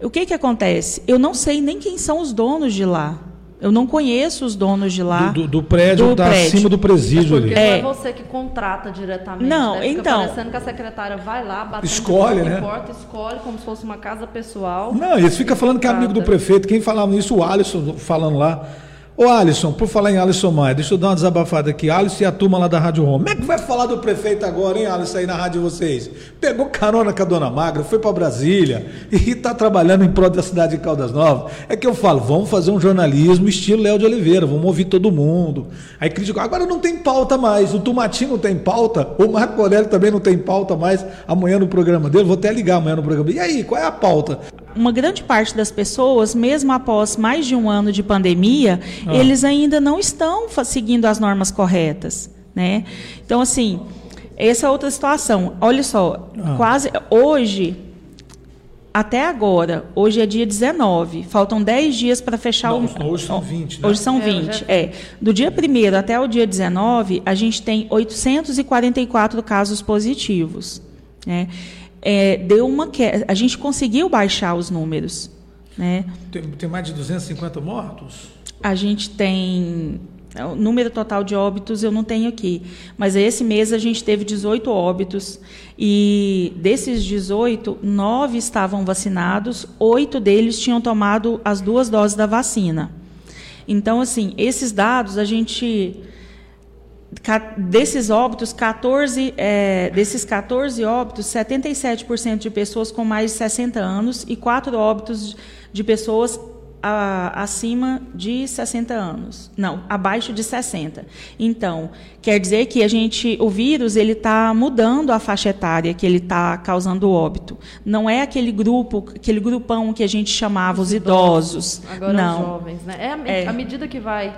Speaker 6: O que, que acontece? Eu não sei nem quem são os donos de lá. Eu não conheço os donos de lá.
Speaker 1: Do, do, do prédio está acima do presídio
Speaker 2: é porque
Speaker 1: ali.
Speaker 2: Não é você que contrata diretamente.
Speaker 6: Não,
Speaker 2: né? Fica
Speaker 6: então.
Speaker 2: parecendo que a secretária vai lá, bate
Speaker 1: escolhe, né?
Speaker 2: porta, escolhe como se fosse uma casa pessoal.
Speaker 1: Não, eles ficam falando que é amigo do prefeito. Quem falava isso, o Alisson falando lá. Ô Alisson, por falar em Alisson Maia, deixa eu dar uma desabafada aqui. Alisson e a turma lá da Rádio Home. Como é que vai falar do prefeito agora, hein, Alisson, aí na rádio de vocês? Pegou carona com a dona Magra, foi para Brasília e está trabalhando em prol da cidade de Caldas Novas. É que eu falo, vamos fazer um jornalismo estilo Léo de Oliveira, vamos ouvir todo mundo. Aí criticou, agora não tem pauta mais, o Tomatinho não tem pauta, o Marco Aurélio também não tem pauta mais amanhã no programa dele, vou até ligar amanhã no programa. E aí, qual é a pauta?
Speaker 6: Uma grande parte das pessoas, mesmo após mais de um ano de pandemia, ah. eles ainda não estão seguindo as normas corretas, né? Então, assim, essa é outra situação. Olha só, ah. quase hoje, até agora, hoje é dia 19, faltam 10 dias para fechar
Speaker 1: não, o. Hoje são 20. Né?
Speaker 6: Hoje são 20, é, é. Do dia 1 até o dia 19, a gente tem 844 casos positivos. Né? É, deu uma queda. A gente conseguiu baixar os números. Né?
Speaker 1: Tem, tem mais de 250 mortos?
Speaker 6: A gente tem. O número total de óbitos eu não tenho aqui, mas esse mês a gente teve 18 óbitos e desses 18, nove estavam vacinados, oito deles tinham tomado as duas doses da vacina. Então, assim, esses dados a gente desses óbitos, 14, é, desses 14 óbitos, 77% de pessoas com mais de 60 anos e 4 óbitos de pessoas a, acima de 60 anos. Não, abaixo de 60. Então, quer dizer que a gente, o vírus ele está mudando a faixa etária que ele está causando óbito. Não é aquele grupo, aquele grupão que a gente chamava os, os idosos.
Speaker 2: idosos. Agora Não. os jovens, né? É, a, é. à medida que vai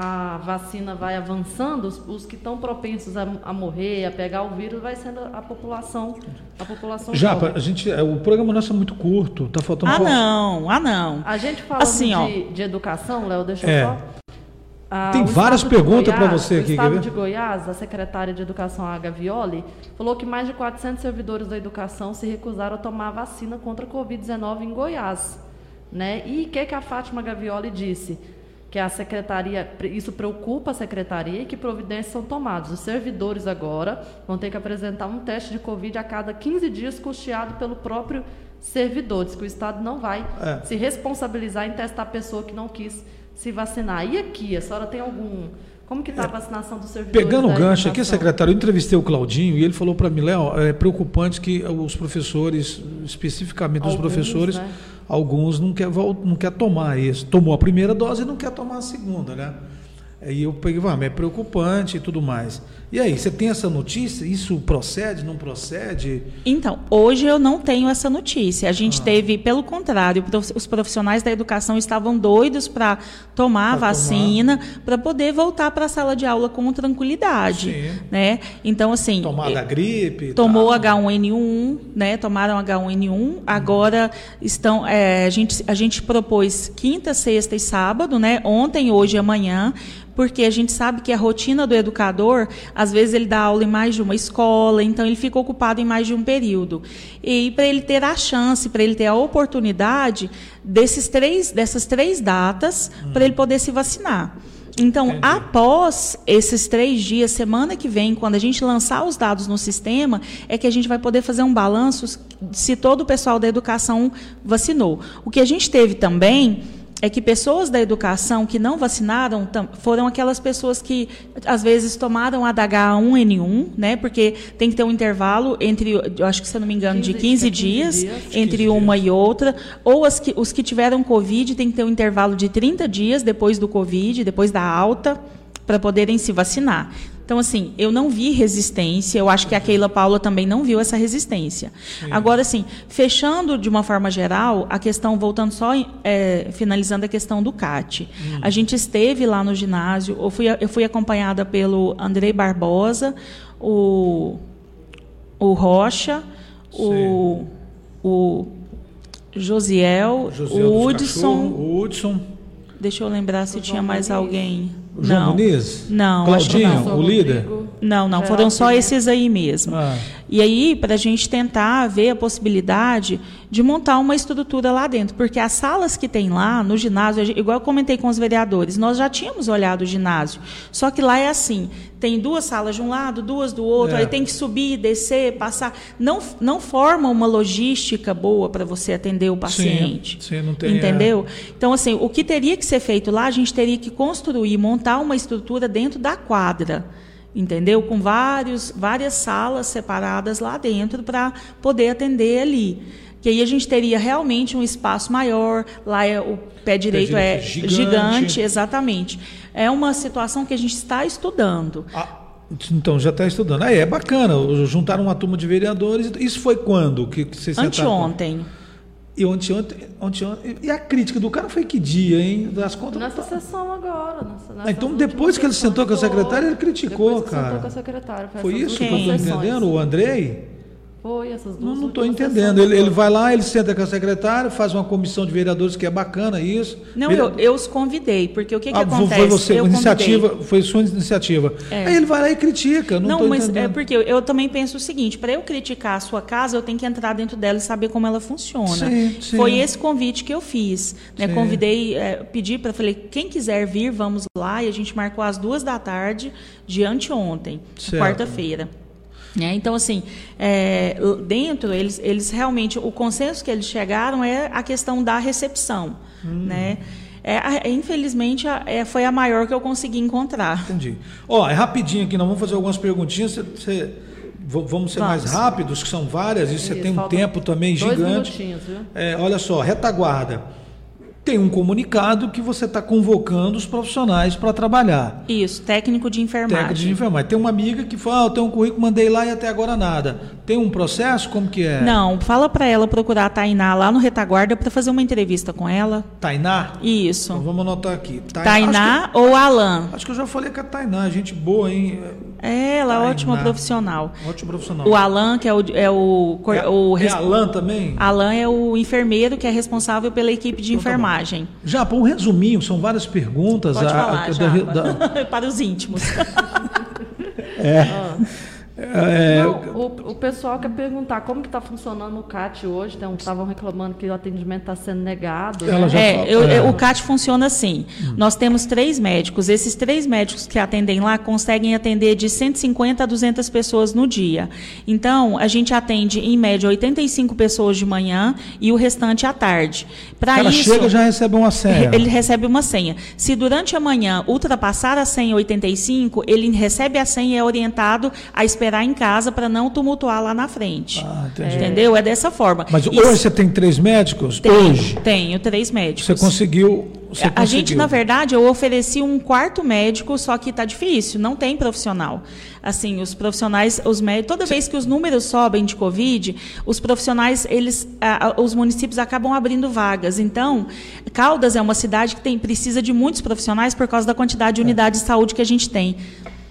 Speaker 2: a vacina vai avançando, os, os que estão propensos a, a, morrer, a pegar o vírus, vai sendo a população, a população.
Speaker 1: Já, a gente, é, o programa nosso é muito curto, tá faltando.
Speaker 6: Ah, não, ah, não.
Speaker 2: A gente falando assim, de, de, educação, Léo, deixa eu
Speaker 1: é.
Speaker 2: só.
Speaker 1: Ah, Tem várias perguntas para você aqui.
Speaker 2: O Estado de Goiás, a secretária de Educação, a Gavioli, falou que mais de 400 servidores da educação se recusaram a tomar a vacina contra a Covid-19 em Goiás. Né? E o que, que a Fátima Gavioli disse? Que a secretaria, isso preocupa a secretaria e que providências são tomadas. Os servidores agora vão ter que apresentar um teste de Covid a cada 15 dias, custeado pelo próprio servidor. Diz que o Estado não vai é. se responsabilizar em testar a pessoa que não quis se vacinar. E aqui, a senhora tem algum. Como que está a é. vacinação dos servidores?
Speaker 1: Pegando o gancho aqui, secretário, eu entrevistei o Claudinho e ele falou para mim, Léo, é preocupante que os professores, especificamente os professores, né? Alguns não quer, não quer tomar isso. Tomou a primeira dose e não quer tomar a segunda, né? Aí eu peguei, ah, é preocupante e tudo mais. E aí, você tem essa notícia? Isso procede, não procede?
Speaker 6: Então, hoje eu não tenho essa notícia. A gente ah. teve, pelo contrário, os profissionais da educação estavam doidos para tomar pra a vacina, para poder voltar para a sala de aula com tranquilidade. Sim. Né? Então, assim.
Speaker 1: Tomar da gripe.
Speaker 6: Tomou H1N1, né? Tomaram H1N1. Hum. Agora estão. É, a, gente, a gente propôs quinta, sexta e sábado, né? Ontem, hoje e amanhã porque a gente sabe que a rotina do educador, às vezes ele dá aula em mais de uma escola, então ele fica ocupado em mais de um período. E para ele ter a chance, para ele ter a oportunidade desses três, dessas três datas, hum. para ele poder se vacinar. Então, Entendi. após esses três dias, semana que vem, quando a gente lançar os dados no sistema, é que a gente vai poder fazer um balanço se todo o pessoal da educação vacinou. O que a gente teve também é que pessoas da educação que não vacinaram foram aquelas pessoas que às vezes tomaram a H1N1, né? Porque tem que ter um intervalo entre, eu acho que se eu não me engano, 15, de 15 dias, 15 dias entre 15 uma dias. e outra, ou as que, os que tiveram COVID tem que ter um intervalo de 30 dias depois do COVID, depois da alta, para poderem se vacinar. Então, assim, eu não vi resistência, eu acho que a Keila Paula também não viu essa resistência. Sim. Agora, assim, fechando de uma forma geral, a questão, voltando só, é, finalizando a questão do CAT. Hum. A gente esteve lá no ginásio, eu fui, eu fui acompanhada pelo Andrei Barbosa, o, o Rocha, o, o Josiel, o Hudson.
Speaker 1: O Hudson.
Speaker 6: Deixa eu lembrar se tinha mais alguém.
Speaker 1: João não. Muniz?
Speaker 6: Não.
Speaker 1: Claudinho, o líder?
Speaker 6: Não, não, foram só esses aí mesmo. Ah. E aí, para a gente tentar ver a possibilidade de montar uma estrutura lá dentro, porque as salas que tem lá no ginásio, igual eu comentei com os vereadores, nós já tínhamos olhado o ginásio, só que lá é assim, tem duas salas de um lado, duas do outro, é. aí tem que subir, descer, passar, não, não forma uma logística boa para você atender o paciente,
Speaker 1: sim, sim, não tem,
Speaker 6: entendeu? É. Então assim, o que teria que ser feito lá, a gente teria que construir, montar uma estrutura dentro da quadra entendeu? Com vários, várias salas separadas lá dentro para poder atender ali. Que aí a gente teria realmente um espaço maior, lá é, o pé direito, pé direito é gigante. gigante. exatamente. É uma situação que a gente está estudando. Ah,
Speaker 1: então já está estudando. Aí é bacana, juntaram uma turma de vereadores. Isso foi quando que, que vocês
Speaker 6: Anteontem.
Speaker 1: Sentaram? E ontem, ontem, ontem, e a crítica do cara foi que dia, hein? Das contas.
Speaker 2: Nessa sessão agora. Nessa,
Speaker 1: ah, então depois que ele sentou com a secretária, ele criticou,
Speaker 2: cara.
Speaker 1: Sentou
Speaker 2: com a secretária.
Speaker 1: Foi, foi isso que eu estou entendendo? O Andrei?
Speaker 2: Foi, essas duas.
Speaker 1: Não estou entendendo. Ele, ele vai lá, ele senta com a secretária, faz uma comissão de vereadores, que é bacana isso.
Speaker 6: Não, eu, eu os convidei, porque o que, que ah, acontece?
Speaker 1: Foi você, eu iniciativa, foi sua iniciativa. É. Aí ele vai lá e critica. Não, não mas
Speaker 6: entendendo. é porque eu, eu, também penso o seguinte: para eu criticar a sua casa, eu tenho que entrar dentro dela e saber como ela funciona. Sim, sim. Foi esse convite que eu fiz. Né? Convidei, é, pedi para falei, quem quiser vir, vamos lá, e a gente marcou às duas da tarde de anteontem, quarta-feira. É, então, assim, é, dentro, eles, eles realmente, o consenso que eles chegaram é a questão da recepção. Hum. Né? É, infelizmente, é, foi a maior que eu consegui encontrar.
Speaker 1: Entendi. Ó, é rapidinho aqui, nós vamos fazer algumas perguntinhas. Você, você, vamos ser vamos. mais rápidos, que são várias, e você tem um tempo também gigante. Viu? É, olha só, retaguarda tem um comunicado que você está convocando os profissionais para trabalhar.
Speaker 6: Isso, técnico de enfermagem.
Speaker 1: Técnico de enfermagem. Tem uma amiga que fala, ah, eu tenho um currículo, mandei lá e até agora nada. Tem um processo? Como que é?
Speaker 6: Não, fala para ela procurar a Tainá lá no Retaguarda para fazer uma entrevista com ela.
Speaker 1: Tainá?
Speaker 6: Isso.
Speaker 1: Então vamos anotar aqui.
Speaker 6: Tainá, ou Alan?
Speaker 1: Acho que eu já falei com a Tainá, gente boa, hein?
Speaker 6: É, ela é ótima profissional.
Speaker 1: Ótimo profissional.
Speaker 6: O Alan, que é o. É, o,
Speaker 1: é, o, é Alan também?
Speaker 6: Alan é o enfermeiro que é responsável pela equipe de então, tá enfermagem. Tá
Speaker 1: já, para um resuminho, são várias perguntas.
Speaker 6: Pode a, falar, a, da, da... Para os íntimos.
Speaker 1: é. Ah.
Speaker 2: É, Não, o, o, pessoal quer perguntar como que está funcionando o CAT hoje. Estavam reclamando que o atendimento está sendo negado. Né?
Speaker 6: É, eu, é. O CAT funciona assim. Hum. Nós temos três médicos. Esses três médicos que atendem lá conseguem atender de 150 a 200 pessoas no dia. Então, a gente atende, em média, 85 pessoas de manhã e o restante à tarde.
Speaker 1: Para isso, chega já recebe uma senha.
Speaker 6: Ele recebe uma senha. Se durante a manhã ultrapassar a senha 85, ele recebe a senha e é orientado a esperar esperar em casa para não tumultuar lá na frente. Ah, entendeu? É dessa forma.
Speaker 1: Mas hoje você tem três médicos?
Speaker 6: Tenho,
Speaker 1: hoje?
Speaker 6: Tenho três médicos.
Speaker 1: Você conseguiu. A
Speaker 6: gente, na verdade, eu ofereci um quarto médico, só que está difícil, não tem profissional. Assim, os profissionais, os médicos, toda vez que os números sobem de Covid, os profissionais, eles, os municípios acabam abrindo vagas. Então, Caldas é uma cidade que tem, precisa de muitos profissionais por causa da quantidade de unidades de saúde que a gente tem.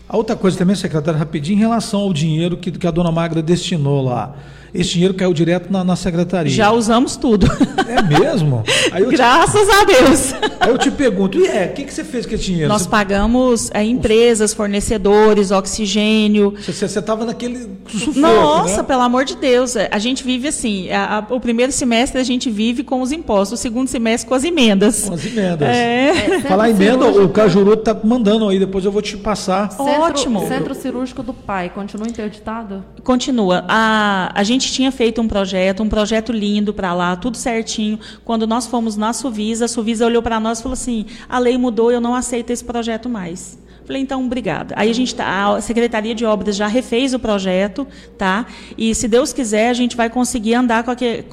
Speaker 1: A outra coisa também, secretário, rapidinho, em relação ao dinheiro que, que a dona Magra destinou lá. Esse dinheiro caiu direto na, na secretaria.
Speaker 6: Já usamos tudo.
Speaker 1: É mesmo?
Speaker 6: Graças te... a Deus.
Speaker 1: Aí eu te pergunto, e é, o que, que você fez com esse dinheiro?
Speaker 6: Nós
Speaker 1: você...
Speaker 6: pagamos é, empresas, fornecedores, oxigênio.
Speaker 1: Você estava naquele sufoco,
Speaker 6: Nossa,
Speaker 1: né?
Speaker 6: pelo amor de Deus. É, a gente vive assim, a, a, o primeiro semestre a gente vive com os impostos, o segundo semestre com as emendas.
Speaker 1: Com as emendas.
Speaker 6: É.
Speaker 1: é Falar emenda, o Cajuru está mandando aí, depois eu vou te passar.
Speaker 2: Centro,
Speaker 6: Ótimo.
Speaker 2: Centro Cirúrgico do Pai, continua interditado?
Speaker 6: Continua. A, a gente tinha feito um projeto, um projeto lindo para lá, tudo certinho. Quando nós fomos na Suvisa, a Suvisa olhou para nós e falou assim: a lei mudou, eu não aceito esse projeto mais. Falei, então, obrigada. Aí a gente tá, a Secretaria de Obras já refez o projeto, tá? E se Deus quiser, a gente vai conseguir andar com aquele,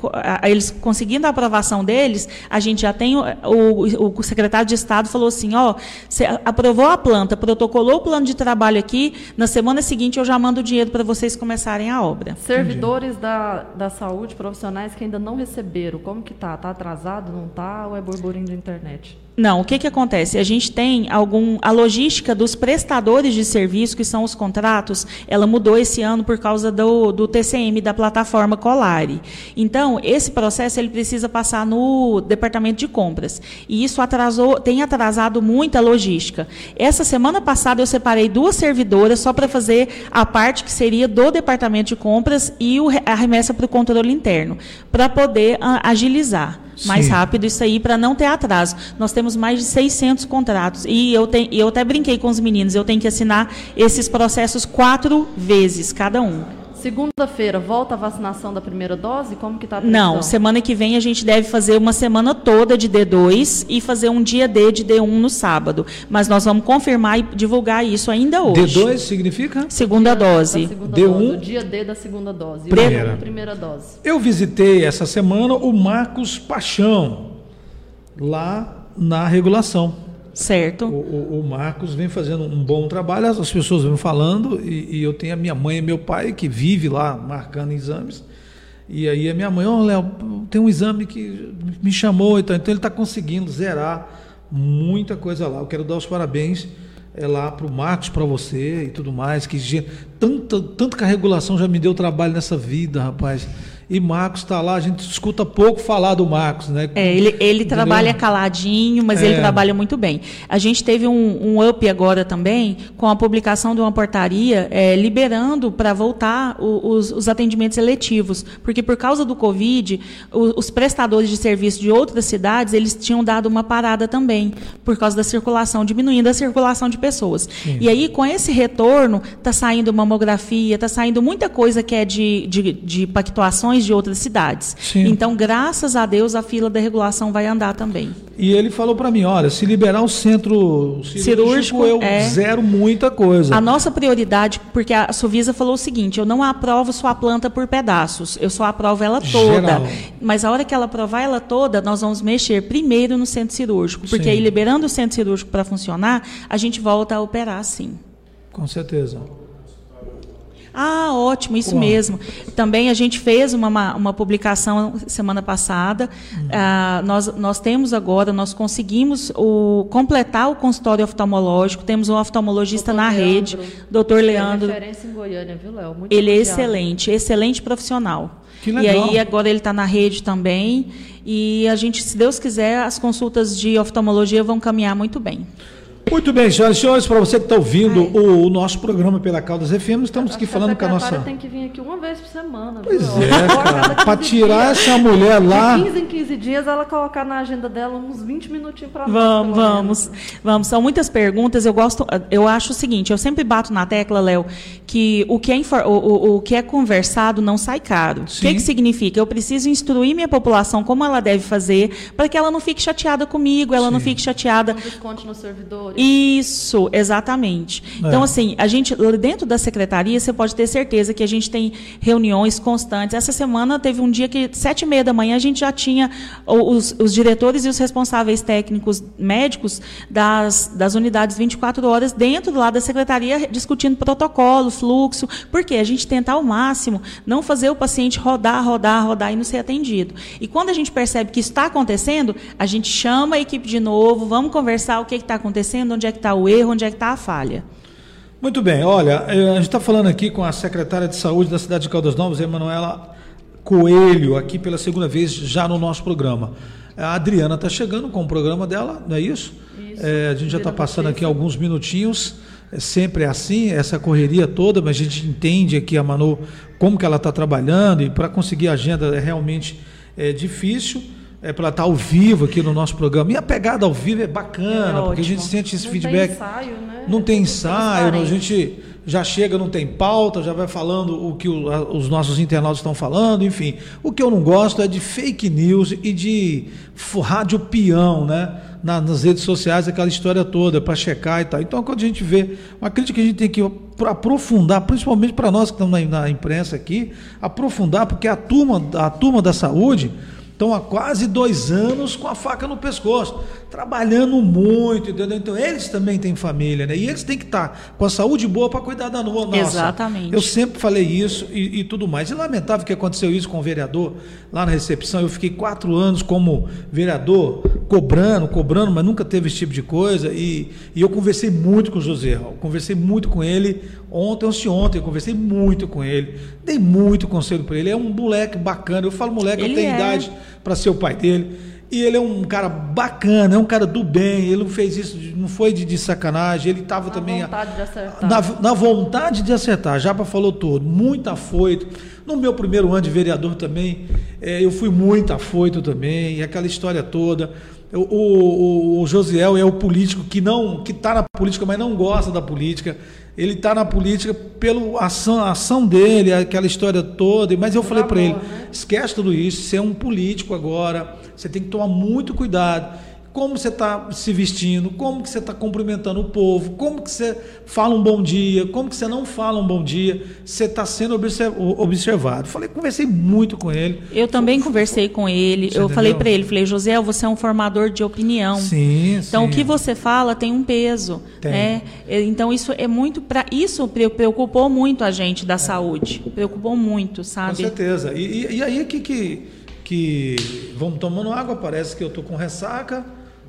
Speaker 6: eles conseguindo a aprovação deles, a gente já tem o, o, o secretário de Estado falou assim, ó, você aprovou a planta, protocolou o plano de trabalho aqui, na semana seguinte eu já mando o dinheiro para vocês começarem a obra.
Speaker 2: Servidores da, da saúde, profissionais que ainda não receberam, como que tá? Tá atrasado, não tá? Ou é burburinho de internet?
Speaker 6: Não, o que, que acontece? A gente tem algum. A logística dos prestadores de serviço, que são os contratos, ela mudou esse ano por causa do, do TCM, da plataforma Colari. Então, esse processo ele precisa passar no departamento de compras. E isso atrasou, tem atrasado muito a logística. Essa semana passada eu separei duas servidoras só para fazer a parte que seria do departamento de compras e o, a remessa para o controle interno, para poder ah, agilizar mais Sim. rápido isso aí para não ter atraso. Nós temos mais de 600 contratos e eu, tenho, eu até brinquei com os meninos, eu tenho que assinar esses processos quatro vezes cada um.
Speaker 2: Segunda-feira, volta a vacinação da primeira dose? Como que está a
Speaker 6: previsão? Não, semana que vem a gente deve fazer uma semana toda de D2 e fazer um dia D de D1 no sábado. Mas nós vamos confirmar e divulgar isso ainda hoje.
Speaker 1: D2 significa?
Speaker 6: Segunda dose.
Speaker 2: Segunda D1? Dose, o dia D da segunda dose.
Speaker 1: Primeira.
Speaker 2: primeira dose.
Speaker 1: Eu visitei essa semana o Marcos Paixão, lá na regulação.
Speaker 6: Certo.
Speaker 1: O, o, o, Marcos vem fazendo um bom trabalho, as pessoas vêm falando, e, e, eu tenho a minha mãe e meu pai que vive lá marcando exames. E aí a minha mãe, ó, oh, Léo, tem um exame que me chamou, então, então ele está conseguindo zerar muita coisa lá. Eu quero dar os parabéns é lá para o Marcos, para você e tudo mais, que tanto, tanto que a regulação já me deu trabalho nessa vida, rapaz e Marcos está lá, a gente escuta pouco falar do Marcos, né?
Speaker 6: É, ele, ele trabalha caladinho, mas é. ele trabalha muito bem. A gente teve um, um, up agora também com a publicação de uma portaria é, liberando para voltar os, os, atendimentos eletivos, porque por causa do Covid, os, os, prestadores de serviço de outras cidades, eles tinham dado uma parada também, por causa da circulação, diminuindo a circulação de pessoas. Sim. E aí, com esse retorno, está saindo mamografia, está saindo muita coisa que é de, de, de pactuações de outras cidades. Sim. Então, graças a Deus, a fila da regulação vai andar também.
Speaker 1: E ele falou para mim, olha, se liberar o centro cirúrgico, cirúrgico eu é... zero muita coisa.
Speaker 6: A nossa prioridade, porque a Suvisa falou o seguinte, eu não aprovo sua planta por pedaços, eu só aprovo ela toda. Geral. Mas a hora que ela aprovar ela toda, nós vamos mexer primeiro no centro cirúrgico, porque sim. aí liberando o centro cirúrgico para funcionar, a gente volta a operar sim.
Speaker 1: Com certeza.
Speaker 6: Ah, ótimo, isso mesmo. Também a gente fez uma, uma publicação semana passada. Uhum. Ah, nós, nós temos agora, nós conseguimos o, completar o consultório oftalmológico. Temos um oftalmologista doutor na Leandro, rede, doutor Leandro.
Speaker 2: É referência em Goiânia, viu, Léo? Muito
Speaker 6: ele é excelente, excelente profissional.
Speaker 1: Que legal.
Speaker 6: E aí agora ele está na rede também. E a gente, se Deus quiser, as consultas de oftalmologia vão caminhar muito bem.
Speaker 1: Muito bem, senhoras e senhores, para você que está ouvindo o, o, nosso programa pela Caldas FM, estamos aqui falando com a nossa.
Speaker 2: tem que vir aqui uma vez por semana.
Speaker 1: Pois viu? é, cara. Para tirar dias, essa mulher lá.
Speaker 2: De 15 em 15 dias, ela colocar na agenda dela uns 20 minutinhos para
Speaker 6: Vamos, vamos. Vamos. São muitas perguntas. Eu gosto, eu acho o seguinte: eu sempre bato na tecla, Léo, que o que, é o, o, o, que é conversado não sai caro. O que, que significa? Eu preciso instruir minha população como ela deve fazer para que ela não fique chateada comigo, ela Sim. não fique chateada.
Speaker 2: Um desconto no servidor.
Speaker 6: Isso, exatamente. É. Então, assim, a gente, dentro da secretaria, você pode ter certeza que a gente tem reuniões constantes. Essa semana teve um dia que, sete e meia da manhã, a gente já tinha os, os diretores e os responsáveis técnicos médicos das, das unidades 24 horas dentro lá da secretaria discutindo protocolo, fluxo, porque a gente tenta ao máximo não fazer o paciente rodar, rodar, rodar e não ser atendido. E quando a gente percebe que está acontecendo, a gente chama a equipe de novo, vamos conversar o que está acontecendo entenda onde é que está o erro, onde é que está a falha.
Speaker 1: Muito bem, olha, eh, a gente está falando aqui com a secretária de saúde da cidade de Caldas Novas, Emanuela Coelho, aqui pela segunda vez já no nosso programa. A Adriana está chegando com o programa dela, não é isso? isso. É, a gente já está passando aqui alguns minutinhos. É sempre assim, essa correria toda, mas a gente entende aqui a Manu como que ela está trabalhando e para conseguir a agenda é realmente é, difícil. É para estar tá ao vivo aqui no nosso programa. E a pegada ao vivo é bacana, é porque a gente sente esse
Speaker 2: não
Speaker 1: feedback.
Speaker 2: Tem ensaio, né?
Speaker 1: Não tem ensaio, a gente já chega, não tem pauta, já vai falando o que o, a, os nossos internautas estão falando, enfim. O que eu não gosto é de fake news e de rádio peão, né? Na, nas redes sociais, aquela história toda, para checar e tal. Então, quando a gente vê uma crítica que a gente tem que aprofundar, principalmente para nós que estamos na, na imprensa aqui, aprofundar, porque a turma, a turma da saúde Estão há quase dois anos com a faca no pescoço, trabalhando muito, entendeu? Então eles também têm família, né? E eles têm que estar com a saúde boa para cuidar da nossa.
Speaker 6: Exatamente.
Speaker 1: Eu sempre falei isso e, e, tudo mais. E lamentável que aconteceu isso com o vereador lá na recepção. Eu fiquei quatro anos como vereador, cobrando, cobrando, mas nunca teve esse tipo de coisa. E, e eu conversei muito com o José, conversei muito com ele ontem, ontem, ontem, eu conversei muito com ele, dei muito conselho para ele. É um moleque bacana. Eu falo moleque, ele eu tenho é. idade para ser o pai dele. E ele é um cara bacana, é um cara do bem. Ele não fez isso, não foi de, de sacanagem. Ele estava também.
Speaker 2: Na vontade de acertar.
Speaker 1: Na, na vontade de acertar. Japa falou todo. Muito afoito. No meu primeiro ano de vereador também, é, eu fui muito afoito também. E aquela história toda. O, o, o Josiel é o político que não que está na política, mas não gosta da política. Ele está na política pela ação, ação dele, aquela história toda. Mas eu falei para ele: né? esquece tudo isso, você é um político agora, você tem que tomar muito cuidado como você está se vestindo, como que você está cumprimentando o povo, como que você fala um bom dia, como que você não fala um bom dia, você está sendo observado. Falei, conversei muito com ele.
Speaker 6: Eu também conversei com ele. Eu entendeu? falei para ele, falei, José, você é um formador de opinião.
Speaker 1: Sim,
Speaker 6: Então
Speaker 1: sim.
Speaker 6: o que você fala tem um peso. Tem. Né? Então isso é muito para isso preocupou muito a gente da é. saúde, preocupou muito, sabe?
Speaker 1: Com certeza. E, e, e aí que que que vamos tomando água, parece que eu estou com ressaca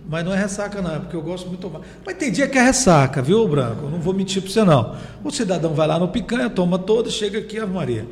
Speaker 1: mas não é ressaca, não, é porque eu gosto muito de tomar. Mas tem dia que é ressaca, viu, Branco? Eu não vou mentir para você, não. O cidadão vai lá no picanha, toma toda, chega aqui, a Maria.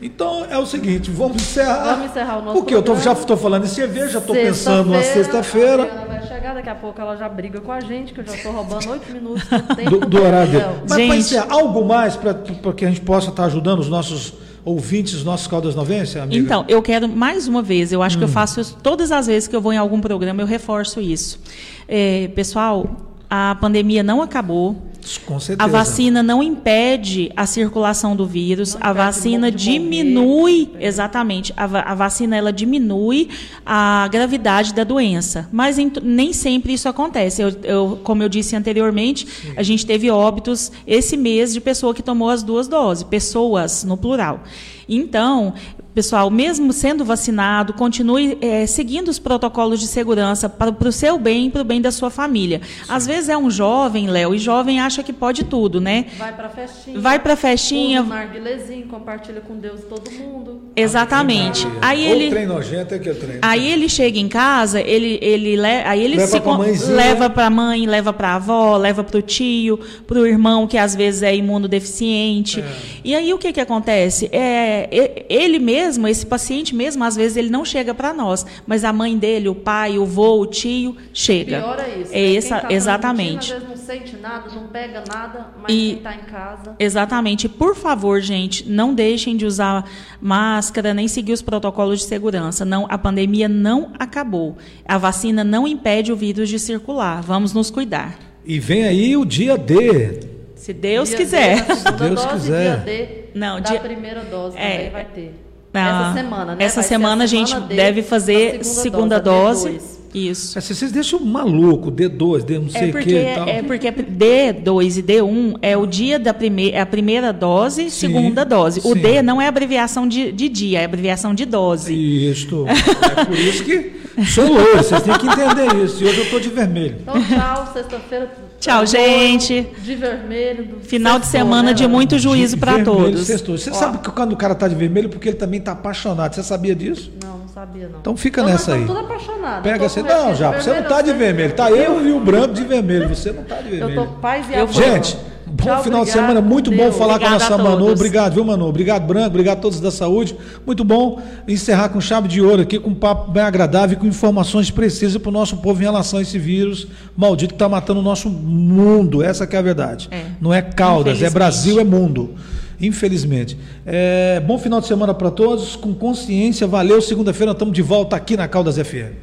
Speaker 1: Então é o seguinte, vamos encerrar.
Speaker 2: Vamos encerrar o nosso
Speaker 1: Porque programa. eu tô, já estou falando em cerveja, já estou pensando na sexta-feira.
Speaker 2: Ela vai chegar, daqui a pouco ela já briga com a gente, que eu já estou roubando oito minutos
Speaker 1: do, do horário dele. Mas gente... para encerrar, algo mais para que a gente possa estar ajudando os nossos ouvintes nossos Caldas Novense, amiga?
Speaker 6: Então, eu quero mais uma vez, eu acho hum. que eu hum. faço isso todas as vezes que eu vou em algum programa, eu reforço isso. É, pessoal, a pandemia não acabou.
Speaker 1: Com certeza.
Speaker 6: A vacina não impede a circulação do vírus, a vacina diminui, exatamente, a, a, vacina ela diminui a gravidade da doença, mas em, nem sempre isso acontece. Eu, eu, como eu disse anteriormente, Sim. a gente teve óbitos esse mês de pessoa que tomou as duas doses, pessoas no plural. Então, pessoal, mesmo sendo vacinado, continue é, seguindo os protocolos de segurança para, para o seu bem e para o bem da sua família. Sim. Às vezes é um jovem, Léo, e jovem acha que pode tudo, né?
Speaker 2: Vai para festinha.
Speaker 6: Vai para festinha.
Speaker 2: Um narguilezinho, compartilha com Deus todo mundo.
Speaker 6: Exatamente. Aí ele
Speaker 1: trem nojento é que eu treino.
Speaker 6: Aí ele chega em casa, ele ele aí ele leva se pra leva para a mãe, leva para a avó, leva para o tio, para o irmão que às vezes é imunodeficiente. É. E aí o que que acontece? É ele mesmo mesmo, esse paciente mesmo, às vezes ele não chega para nós, mas a mãe dele, o pai, o vô, o tio, chega.
Speaker 2: Pior é isso.
Speaker 6: É
Speaker 2: né?
Speaker 6: essa, tá exatamente.
Speaker 2: Às vezes não sente nada, não pega nada, mas e, quem está em casa.
Speaker 6: Exatamente. Por favor, gente, não deixem de usar máscara, nem seguir os protocolos de segurança. Não, a pandemia não acabou. A vacina não impede o vírus de circular. Vamos nos cuidar.
Speaker 1: E vem aí o dia D.
Speaker 6: Se Deus dia quiser.
Speaker 1: D, Se Deus
Speaker 2: dose,
Speaker 1: quiser.
Speaker 2: Dia D
Speaker 6: não,
Speaker 2: da
Speaker 6: dia...
Speaker 2: primeira dose é, vai ter.
Speaker 6: Essa semana, né? Essa Vai semana a, semana gente deve fazer segunda, segunda dose. dose. Isso.
Speaker 1: Mas vocês deixam maluco, D2, D não sei o
Speaker 6: é
Speaker 1: que e tal.
Speaker 6: É porque D2 e D1 é o dia da primeira, é a primeira dose, sim, segunda dose. O sim. D não é abreviação de, de dia, é abreviação de dose.
Speaker 1: Isso. é por isso que sou louro, vocês têm que entender isso. E hoje eu estou de vermelho.
Speaker 2: Então, tchau, sexta-feira.
Speaker 6: Tchau, tá gente.
Speaker 2: De vermelho.
Speaker 6: Final de semana né, de muito juízo para todos.
Speaker 1: Sextou. Você Ó. sabe que quando o cara está de vermelho, porque ele também está apaixonado. Você sabia disso?
Speaker 2: Não, não sabia não.
Speaker 1: Então fica nessa aí.
Speaker 2: Tudo apaixonado.
Speaker 1: Pega assim, não, já. Você não está de vermelho. Tá eu e o branco de vermelho. Você não está de vermelho.
Speaker 2: Eu tô paz e amor.
Speaker 1: Gente. Bom final de semana, muito bom falar com a nossa Manu. Obrigado, viu, Manu? Obrigado, Branco. Obrigado a todos da saúde. Muito bom encerrar com chave de ouro aqui, com um papo bem agradável e com informações precisas para o nosso povo em relação a esse vírus maldito que está matando o nosso mundo. Essa que é a verdade. É. Não é Caldas, é Brasil, é mundo. Infelizmente. É, bom final de semana para todos, com consciência. Valeu. Segunda-feira estamos de volta aqui na Caldas FM.